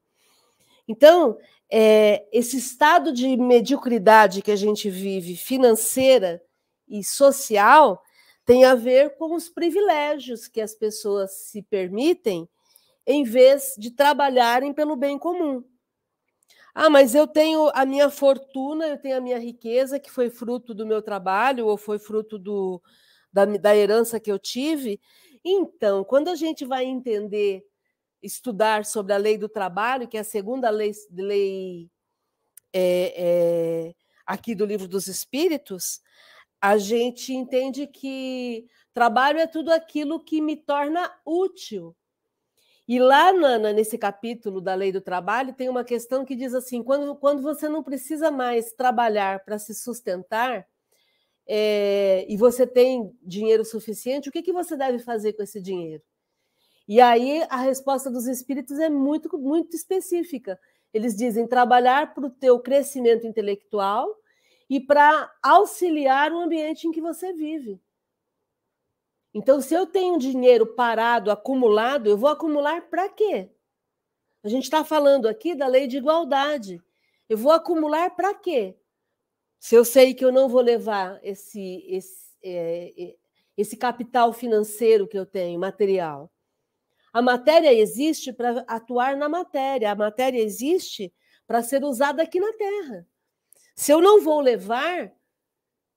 Então, é, esse estado de mediocridade que a gente vive, financeira e social, tem a ver com os privilégios que as pessoas se permitem em vez de trabalharem pelo bem comum. Ah, mas eu tenho a minha fortuna, eu tenho a minha riqueza, que foi fruto do meu trabalho ou foi fruto do, da, da herança que eu tive. Então, quando a gente vai entender, estudar sobre a lei do trabalho, que é a segunda lei, lei é, é, aqui do livro dos Espíritos, a gente entende que trabalho é tudo aquilo que me torna útil. E lá na, nesse capítulo da lei do trabalho tem uma questão que diz assim: quando, quando você não precisa mais trabalhar para se sustentar é, e você tem dinheiro suficiente, o que, que você deve fazer com esse dinheiro? E aí a resposta dos espíritos é muito, muito específica. Eles dizem trabalhar para o teu crescimento intelectual e para auxiliar o ambiente em que você vive. Então, se eu tenho dinheiro parado, acumulado, eu vou acumular para quê? A gente está falando aqui da lei de igualdade. Eu vou acumular para quê? Se eu sei que eu não vou levar esse, esse, é, é, esse capital financeiro que eu tenho, material. A matéria existe para atuar na matéria, a matéria existe para ser usada aqui na Terra. Se eu não vou levar,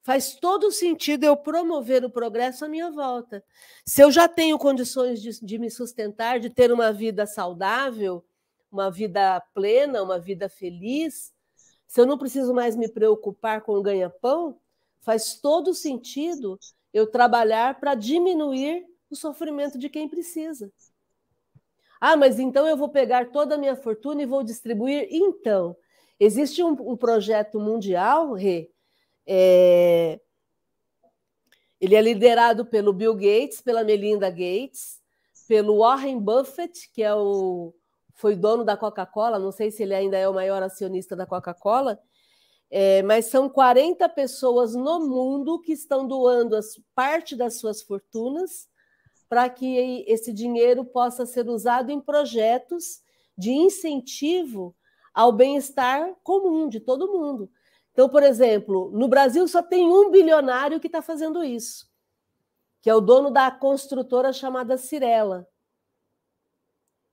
faz todo sentido eu promover o progresso à minha volta. Se eu já tenho condições de, de, me sustentar, de ter uma vida saudável, uma vida plena, uma vida feliz, se eu não preciso mais me preocupar com o ganha-pão, faz todo sentido eu trabalhar para diminuir o sofrimento de quem precisa. Ah, mas então eu vou pegar toda a minha fortuna e vou distribuir? Então, existe um, um projeto mundial, Rê, é... Ele é liderado pelo Bill Gates, pela Melinda Gates, pelo Warren Buffett, que é o foi dono da Coca-Cola, não sei se ele ainda é o maior acionista da Coca-Cola, é, mas são 40 pessoas no mundo que estão doando as, parte das suas fortunas para que esse dinheiro possa ser usado em projetos de incentivo ao bem-estar comum de todo mundo. Então, por exemplo, no Brasil só tem um bilionário que está fazendo isso, que é o dono da construtora chamada Cirela.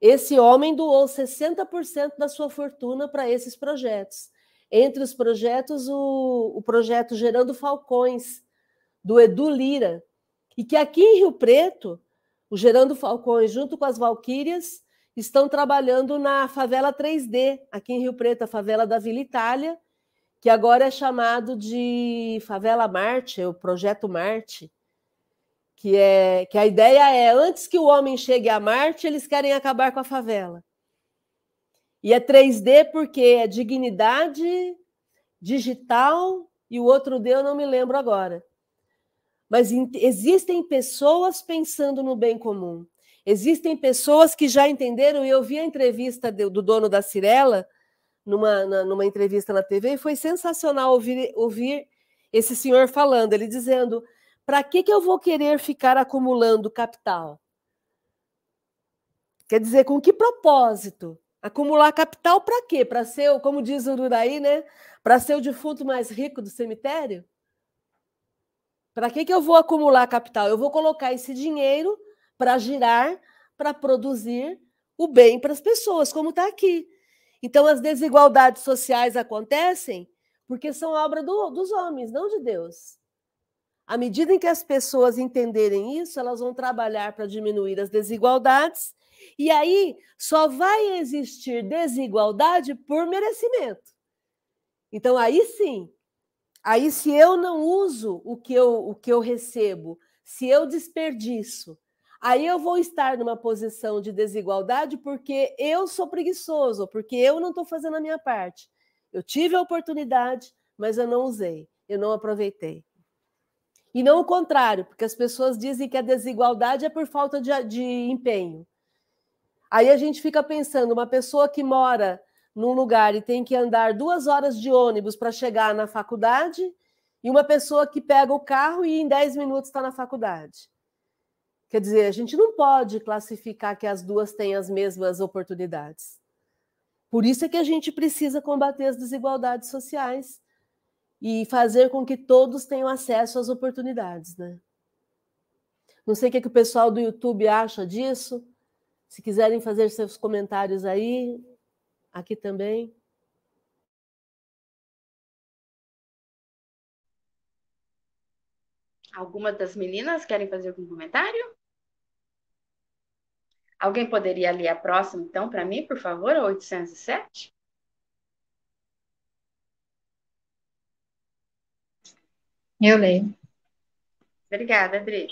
Esse homem doou 60% da sua fortuna para esses projetos. Entre os projetos, o, o projeto Gerando Falcões, do Edu Lira, e que aqui em Rio Preto O Gerando Falcões, junto com as Valquírias, estão trabalhando na favela 3D, aqui em Rio Preto, a favela da Vila Itália, que agora é chamado de Favela Marte, o Projeto Marte, que é que a ideia é antes que o homem chegue a Marte, eles querem acabar com a favela. E é 3D porque é dignidade digital e o outro D eu não me lembro agora. Mas existem pessoas pensando no bem comum. Existem pessoas que já entenderam, e eu vi a entrevista do dono da Cirela, numa, numa entrevista na TV, e foi sensacional ouvir, ouvir esse senhor falando, ele dizendo: para que, que eu vou querer ficar acumulando capital? Quer dizer, com que propósito? Acumular capital para quê? Para ser, como diz o Uraí, né? Para ser o defunto mais rico do cemitério? Para que, que eu vou acumular capital? Eu vou colocar esse dinheiro para girar, para produzir o bem para as pessoas, como está aqui. Então, as desigualdades sociais acontecem porque são obra do, dos homens, não de Deus. À medida em que as pessoas entenderem isso, elas vão trabalhar para diminuir as desigualdades, e aí só vai existir desigualdade por merecimento. Então, aí sim, Aí, se eu não uso o que eu, o que eu recebo, se eu desperdiço, aí eu vou estar numa posição de desigualdade porque eu sou preguiçoso, porque eu não estou fazendo a minha parte. Eu tive a oportunidade, mas eu não usei, eu não aproveitei. E não o contrário, porque as pessoas dizem que a desigualdade é por falta de, de empenho. Aí a gente fica pensando, uma pessoa que mora num lugar e tem que andar duas horas de ônibus para chegar na faculdade, e uma pessoa que pega o carro e em dez minutos está na faculdade. Quer dizer, a gente não pode classificar que as duas têm as mesmas oportunidades. Por isso é que a gente precisa combater as desigualdades sociais e fazer com que todos tenham acesso às oportunidades, né? Não sei o que, é que o pessoal do YouTube acha disso. Se quiserem fazer seus comentários aí, Aqui também. Alguma das meninas querem fazer algum comentário? Alguém poderia ler a próxima, então, para mim, por favor, a 807? Eu leio. Obrigada, Adri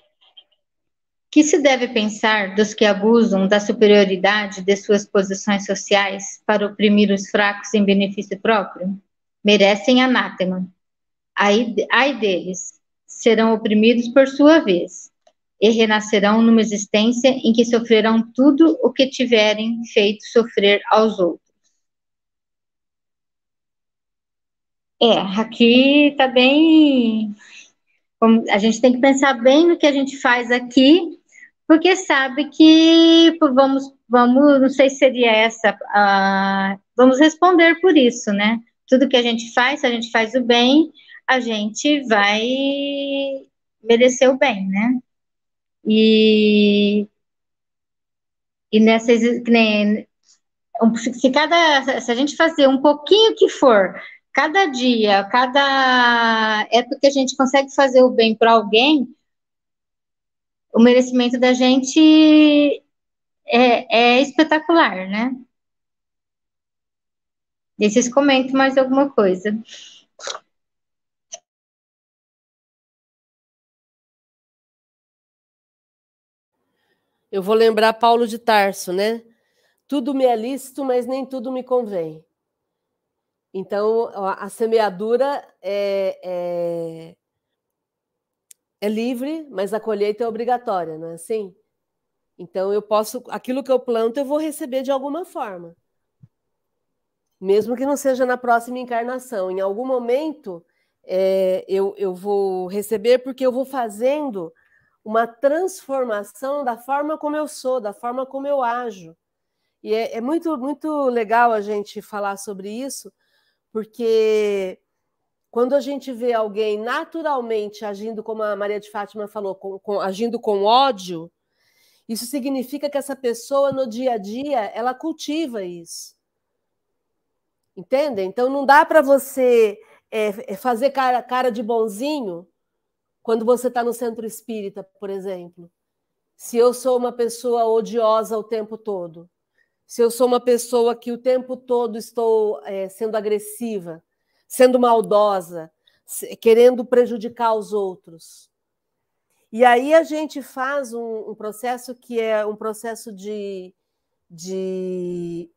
que se deve pensar dos que abusam da superioridade de suas posições sociais para oprimir os fracos em benefício próprio? Merecem anátema. Ai, ai deles, serão oprimidos por sua vez, e renascerão numa existência em que sofrerão tudo o que tiverem feito sofrer aos outros. É, aqui está bem. A gente tem que pensar bem no que a gente faz aqui porque sabe que vamos, vamos, não sei se seria essa, uh, vamos responder por isso, né? Tudo que a gente faz, se a gente faz o bem, a gente vai merecer o bem, né? E, e nessas, se cada, se a gente fazer um pouquinho que for, cada dia, cada época que a gente consegue fazer o bem para alguém, o merecimento da gente é, é espetacular, né? Vocês comentem mais alguma coisa. Eu vou lembrar Paulo de Tarso, né? Tudo me é lícito, mas nem tudo me convém. Então, a semeadura é, é, é livre, mas a colheita é obrigatória, não é assim? Então eu posso, aquilo que eu planto, eu vou receber de alguma forma. Mesmo que não seja na próxima encarnação. Em algum momento é, eu, eu vou receber porque eu vou fazendo uma transformação da forma como eu sou, da forma como eu ajo. E é, é muito, muito legal a gente falar sobre isso, porque quando a gente vê alguém naturalmente agindo, como a Maria de Fátima falou, com, com, agindo com ódio, isso significa que essa pessoa no dia a dia ela cultiva isso. Entende? Então não dá para você é, é, fazer cara, cara de bonzinho quando você está no centro espírita, por exemplo. se eu sou uma pessoa odiosa o tempo todo, se eu sou uma pessoa que o tempo todo estou é, sendo agressiva, sendo maldosa, querendo prejudicar os outros. E aí a gente faz um, um processo que é um processo de, de,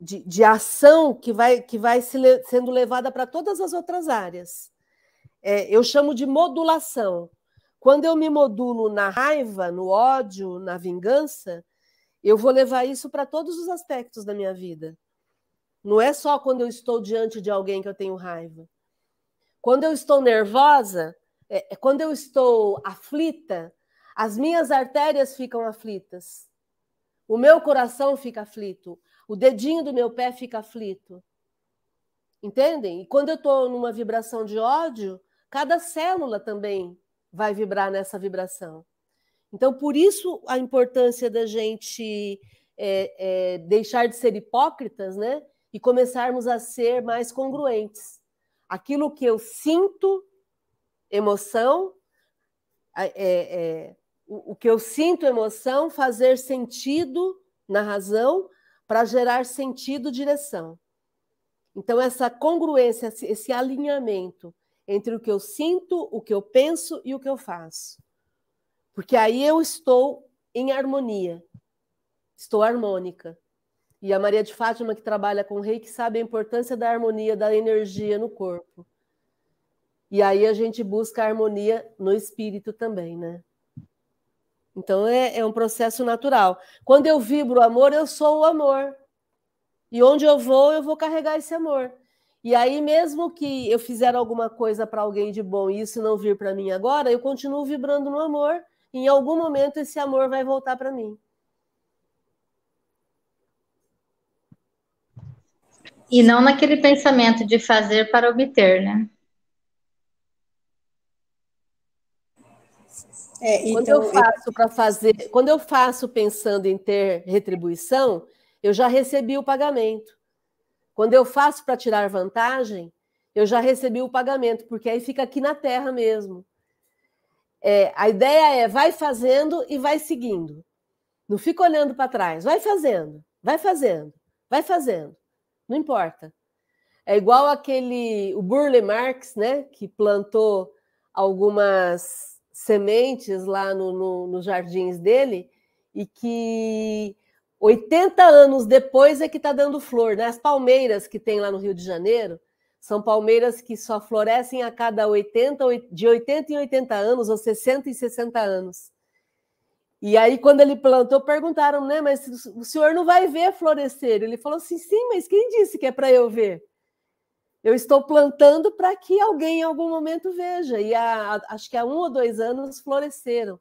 de, de, ação que vai, que vai se, sendo levada para todas as outras áreas. É, eu chamo de modulação. Quando eu me modulo na raiva, no ódio, na vingança, eu vou levar isso para todos os aspectos da minha vida. Não é só quando eu estou diante de alguém que eu tenho raiva. Quando eu estou nervosa, é, é quando eu estou aflita, as minhas artérias ficam aflitas. O meu coração fica aflito. O dedinho do meu pé fica aflito. Entendem? E quando eu estou numa vibração de ódio, cada célula também vai vibrar nessa vibração. Então, por isso a importância da gente é, é, deixar de ser hipócritas, né? E começarmos a ser mais congruentes. Aquilo que eu sinto, emoção, é, é o, o que eu sinto, emoção, fazer sentido na razão para gerar sentido, direção. Então, essa congruência, esse alinhamento entre o que eu sinto, o que eu penso e o que eu faço. Porque aí eu estou em harmonia, estou harmônica. E a Maria de Fátima, que trabalha com o rei, que sabe a importância da harmonia, da energia no corpo. E aí a gente busca a harmonia no espírito também, né? Então é, é um processo natural. Quando eu vibro o amor, eu sou o amor. E onde eu vou, eu vou carregar esse amor. E aí, mesmo que eu fizer alguma coisa para alguém de bom e isso não vir para mim agora, eu continuo vibrando no amor. E em algum momento esse amor vai voltar para mim. E não naquele pensamento de fazer para obter, né? É, então, quando eu faço para fazer, quando eu faço pensando em ter retribuição, eu já recebi o pagamento. Quando eu faço para tirar vantagem, eu já recebi o pagamento, porque aí fica aqui na terra mesmo. É, a ideia é vai fazendo e vai seguindo. Não fica olhando para trás. Vai fazendo, vai fazendo, vai fazendo. Não importa. É igual aquele o Burle Marx, né, que plantou algumas sementes lá no, no, nos jardins dele e que 80 anos depois é que está dando flor. Né? As palmeiras que tem lá no Rio de Janeiro são palmeiras que só florescem a cada 80, de 80 em 80 anos, ou 60 em 60 anos. E aí, quando ele plantou, perguntaram, né? Mas o senhor não vai ver florescer? Ele falou assim: sim, mas quem disse que é para eu ver? Eu estou plantando para que alguém em algum momento veja. E há, acho que há um ou dois anos floresceram.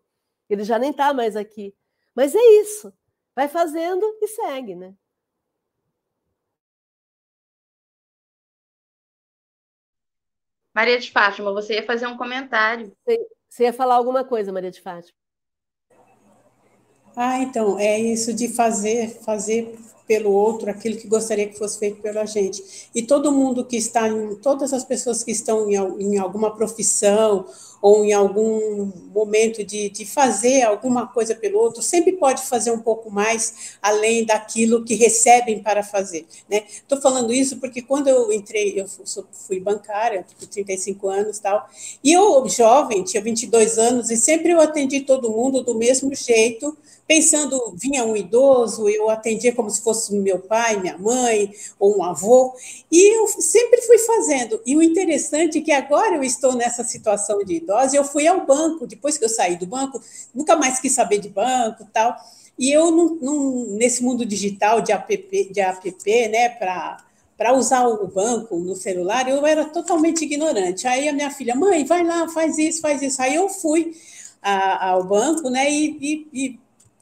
Ele já nem está mais aqui. Mas é isso. Vai fazendo e segue, né? Maria de Fátima, você ia fazer um comentário. Você ia falar alguma coisa, Maria de Fátima? Ah, então, é isso de fazer, fazer pelo outro aquilo que gostaria que fosse feito pela gente. E todo mundo que está, em, todas as pessoas que estão em, em alguma profissão ou em algum momento de, de fazer alguma coisa pelo outro, sempre pode fazer um pouco mais além daquilo que recebem para fazer. Estou né? falando isso porque quando eu entrei, eu fui bancária, com 35 anos tal, e eu, jovem, tinha 22 anos, e sempre eu atendi todo mundo do mesmo jeito, pensando, vinha um idoso, eu atendia como se fosse meu pai, minha mãe, ou um avô, e eu sempre fui fazendo. E o interessante é que agora eu estou nessa situação de idosa, eu fui ao banco, depois que eu saí do banco, nunca mais quis saber de banco tal, e eu, não, não, nesse mundo digital de app, de app né, para para usar o banco no celular, eu era totalmente ignorante. Aí a minha filha, mãe, vai lá, faz isso, faz isso. Aí eu fui a, ao banco, né, e, e, e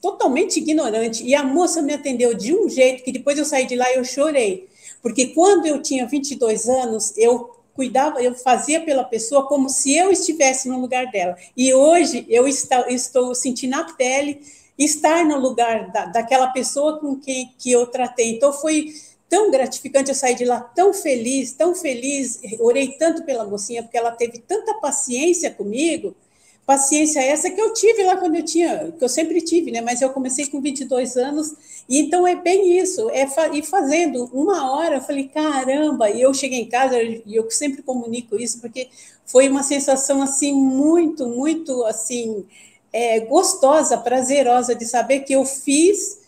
totalmente ignorante. E a moça me atendeu de um jeito que depois eu saí de lá e eu chorei. Porque quando eu tinha 22 anos, eu cuidava, eu fazia pela pessoa como se eu estivesse no lugar dela. E hoje eu estou, estou sentindo na pele estar no lugar da, daquela pessoa com quem que eu tratei. Então foi tão gratificante eu sair de lá tão feliz, tão feliz. Orei tanto pela mocinha porque ela teve tanta paciência comigo paciência essa que eu tive lá quando eu tinha, que eu sempre tive, né? Mas eu comecei com 22 anos, e então é bem isso, é fa ir fazendo. Uma hora eu falei, caramba, e eu cheguei em casa, e eu sempre comunico isso, porque foi uma sensação, assim, muito, muito, assim, é, gostosa, prazerosa de saber que eu fiz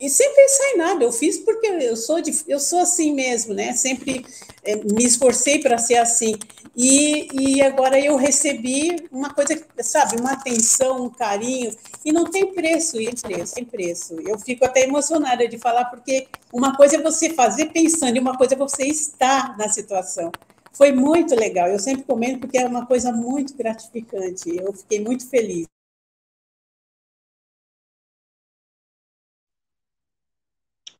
e sem pensar em nada, eu fiz porque eu sou, de, eu sou assim mesmo, né? Sempre é, me esforcei para ser assim. E, e agora eu recebi uma coisa, sabe, uma atenção, um carinho, e não tem preço, tem preço, tem preço. Eu fico até emocionada de falar, porque uma coisa é você fazer pensando, e uma coisa é você estar na situação. Foi muito legal, eu sempre comento porque é uma coisa muito gratificante, eu fiquei muito feliz.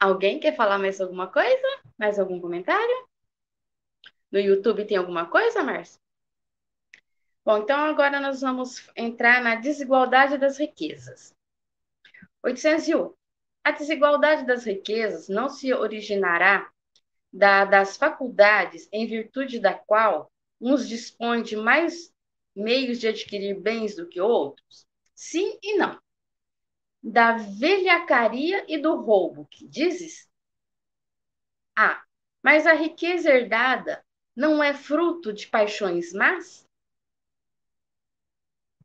Alguém quer falar mais alguma coisa? Mais algum comentário? No YouTube tem alguma coisa, Márcia? Bom, então agora nós vamos entrar na desigualdade das riquezas. 801. A desigualdade das riquezas não se originará da, das faculdades em virtude da qual uns dispõem de mais meios de adquirir bens do que outros? Sim e não da velhacaria e do roubo, que dizes? Ah, mas a riqueza herdada não é fruto de paixões más?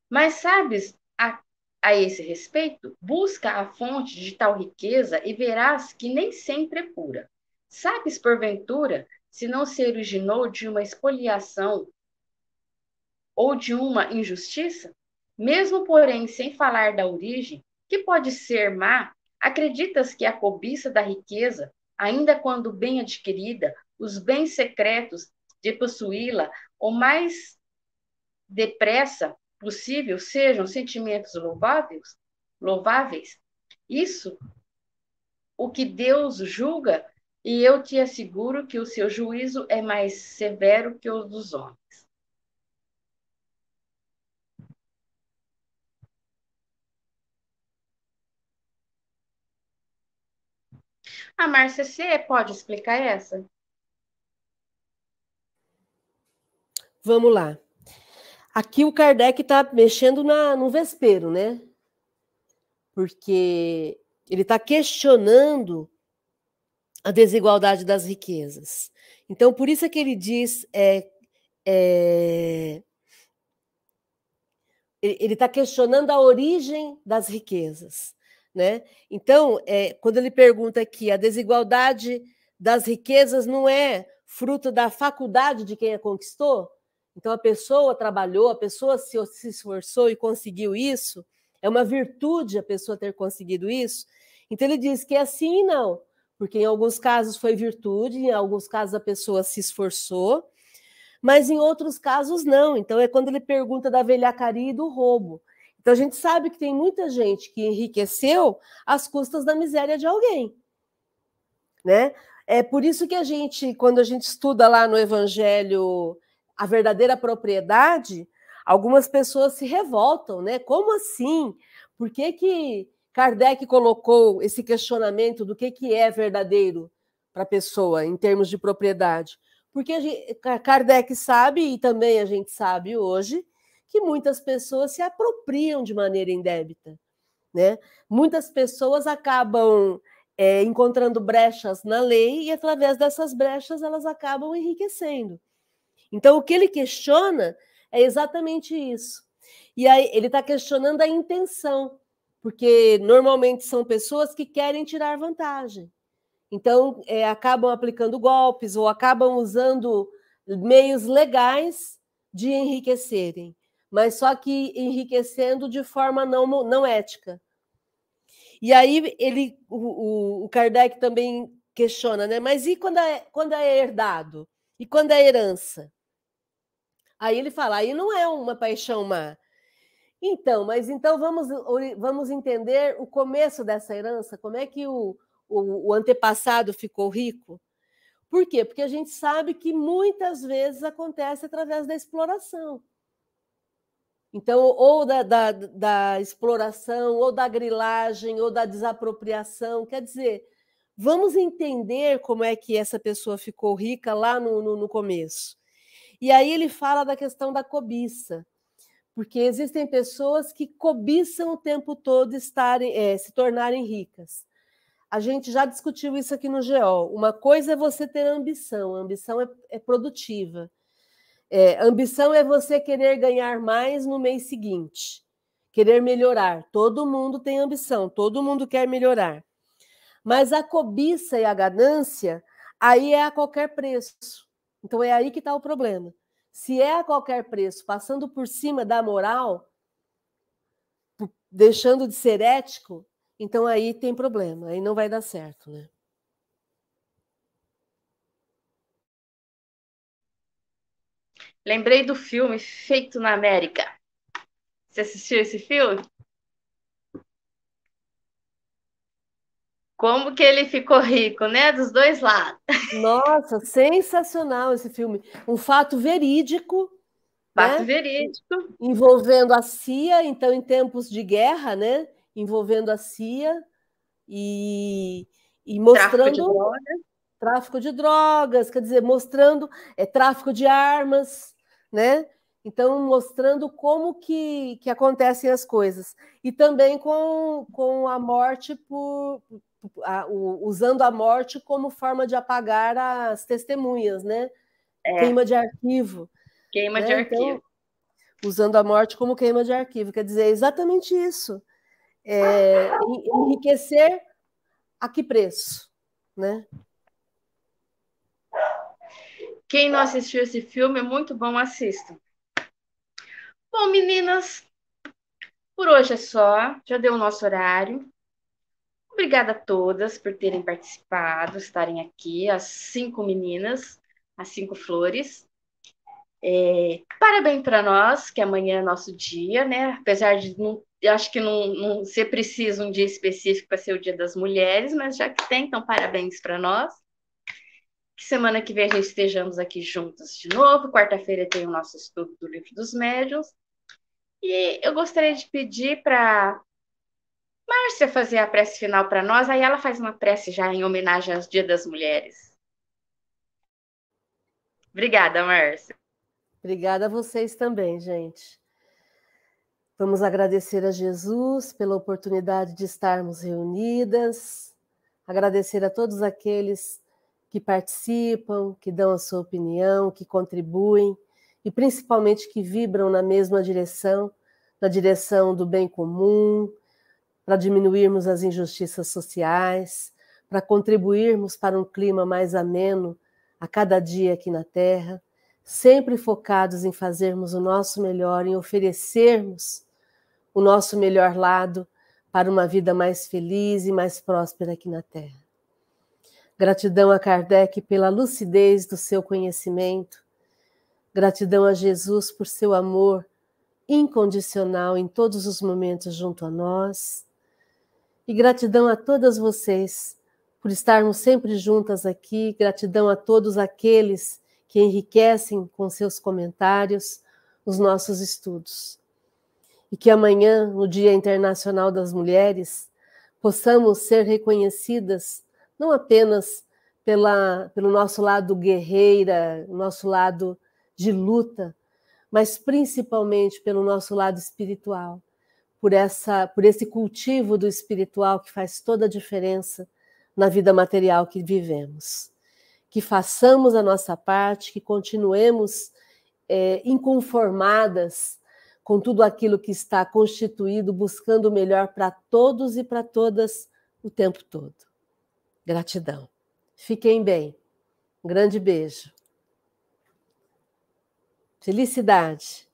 Mas sabes, a, a esse respeito, busca a fonte de tal riqueza e verás que nem sempre é pura. Sabes, porventura, se não se originou de uma expoliação ou de uma injustiça? Mesmo, porém, sem falar da origem, que pode ser má, acreditas que a cobiça da riqueza, ainda quando bem adquirida, os bens secretos de possuí-la o mais depressa possível sejam sentimentos louváveis? louváveis? Isso o que Deus julga, e eu te asseguro que o seu juízo é mais severo que o dos homens. A Márcia, você pode explicar essa? Vamos lá. Aqui o Kardec está mexendo na, no vespeiro, né? Porque ele está questionando a desigualdade das riquezas. Então, por isso é que ele diz. É, é, ele está questionando a origem das riquezas. Né? Então, é, quando ele pergunta aqui, a desigualdade das riquezas não é fruto da faculdade de quem a conquistou? Então, a pessoa trabalhou, a pessoa se, se esforçou e conseguiu isso, é uma virtude a pessoa ter conseguido isso. Então, ele diz que é assim e não, porque em alguns casos foi virtude, em alguns casos a pessoa se esforçou, mas em outros casos não. Então, é quando ele pergunta da velhacaria e do roubo. Então a gente sabe que tem muita gente que enriqueceu às custas da miséria de alguém, né? É por isso que a gente, quando a gente estuda lá no Evangelho a verdadeira propriedade, algumas pessoas se revoltam, né? Como assim? Por que, que Kardec colocou esse questionamento do que, que é verdadeiro para a pessoa em termos de propriedade? Porque gente, Kardec sabe, e também a gente sabe hoje, que muitas pessoas se apropriam de maneira indébita. Né? Muitas pessoas acabam é, encontrando brechas na lei e, através dessas brechas, elas acabam enriquecendo. Então, o que ele questiona é exatamente isso. E aí, ele está questionando a intenção, porque normalmente são pessoas que querem tirar vantagem. Então, é, acabam aplicando golpes ou acabam usando meios legais de enriquecerem mas só que enriquecendo de forma não, não ética. E aí ele, o, o Kardec também questiona, né? Mas e quando é, quando é herdado? E quando é herança? Aí ele fala, aí não é uma paixão má. Então, mas então vamos, vamos entender o começo dessa herança, como é que o, o, o antepassado ficou rico? Por quê? Porque a gente sabe que muitas vezes acontece através da exploração. Então, ou da, da, da, exploração, ou da grilagem, ou da desapropriação. Quer dizer, vamos entender como é que essa pessoa ficou rica lá no, no, no começo. E aí ele fala da questão da cobiça, porque existem pessoas que cobiçam o tempo todo estarem, é, se tornarem ricas. A gente já discutiu isso aqui no GEO. Uma coisa é você ter ambição, a ambição é, é produtiva. É, ambição é você querer ganhar mais no mês seguinte, querer melhorar. Todo mundo tem ambição, todo mundo quer melhorar. Mas a cobiça e a ganância, aí é a qualquer preço. Então é aí que está o problema. Se é a qualquer preço, passando por cima da moral, deixando de ser ético, então aí tem problema, aí não vai dar certo, né? Lembrei do filme Feito na América. Você assistiu esse filme? Como que ele ficou rico, né? Dos dois lados. Nossa, sensacional esse filme. Um fato verídico. Fato né? verídico. Envolvendo a CIA, então, em tempos de guerra, né? Envolvendo a CIA e, e mostrando. Tráfico de, drogas. tráfico de drogas, quer dizer, mostrando é, tráfico de armas, né? Então, mostrando como que, que acontecem as coisas. E também com, com a morte por, a, o, usando a morte como forma de apagar as testemunhas, né? É. Queima de arquivo. Queima né? de então, arquivo. usando a morte como queima de arquivo. Quer dizer, é exatamente isso. É, enriquecer a que preço, né? Quem não assistiu esse filme é muito bom, assista. Bom, meninas, por hoje é só. Já deu o nosso horário. Obrigada a todas por terem participado, estarem aqui, as cinco meninas, as cinco flores. É, parabéns para nós, que amanhã é nosso dia, né? Apesar de não, acho que não, não ser preciso um dia específico para ser o Dia das Mulheres, mas já que tem, então parabéns para nós. Que semana que vem a gente estejamos aqui juntas de novo. Quarta-feira tem o nosso estudo do Livro dos Médiuns. E eu gostaria de pedir para Márcia fazer a prece final para nós, aí ela faz uma prece já em homenagem aos Dia das Mulheres. Obrigada, Márcia. Obrigada a vocês também, gente. Vamos agradecer a Jesus pela oportunidade de estarmos reunidas, agradecer a todos aqueles que participam, que dão a sua opinião, que contribuem e principalmente que vibram na mesma direção, na direção do bem comum, para diminuirmos as injustiças sociais, para contribuirmos para um clima mais ameno a cada dia aqui na Terra, sempre focados em fazermos o nosso melhor, em oferecermos o nosso melhor lado para uma vida mais feliz e mais próspera aqui na Terra. Gratidão a Kardec pela lucidez do seu conhecimento, gratidão a Jesus por seu amor incondicional em todos os momentos junto a nós e gratidão a todas vocês por estarmos sempre juntas aqui. Gratidão a todos aqueles que enriquecem com seus comentários os nossos estudos. E que amanhã, no Dia Internacional das Mulheres, possamos ser reconhecidas não apenas pela, pelo nosso lado guerreira, nosso lado de luta, mas principalmente pelo nosso lado espiritual por essa por esse cultivo do espiritual que faz toda a diferença na vida material que vivemos. Que façamos a nossa parte, que continuemos é, inconformadas com tudo aquilo que está constituído, buscando o melhor para todos e para todas o tempo todo. Gratidão. Fiquem bem. Um grande beijo. Felicidade.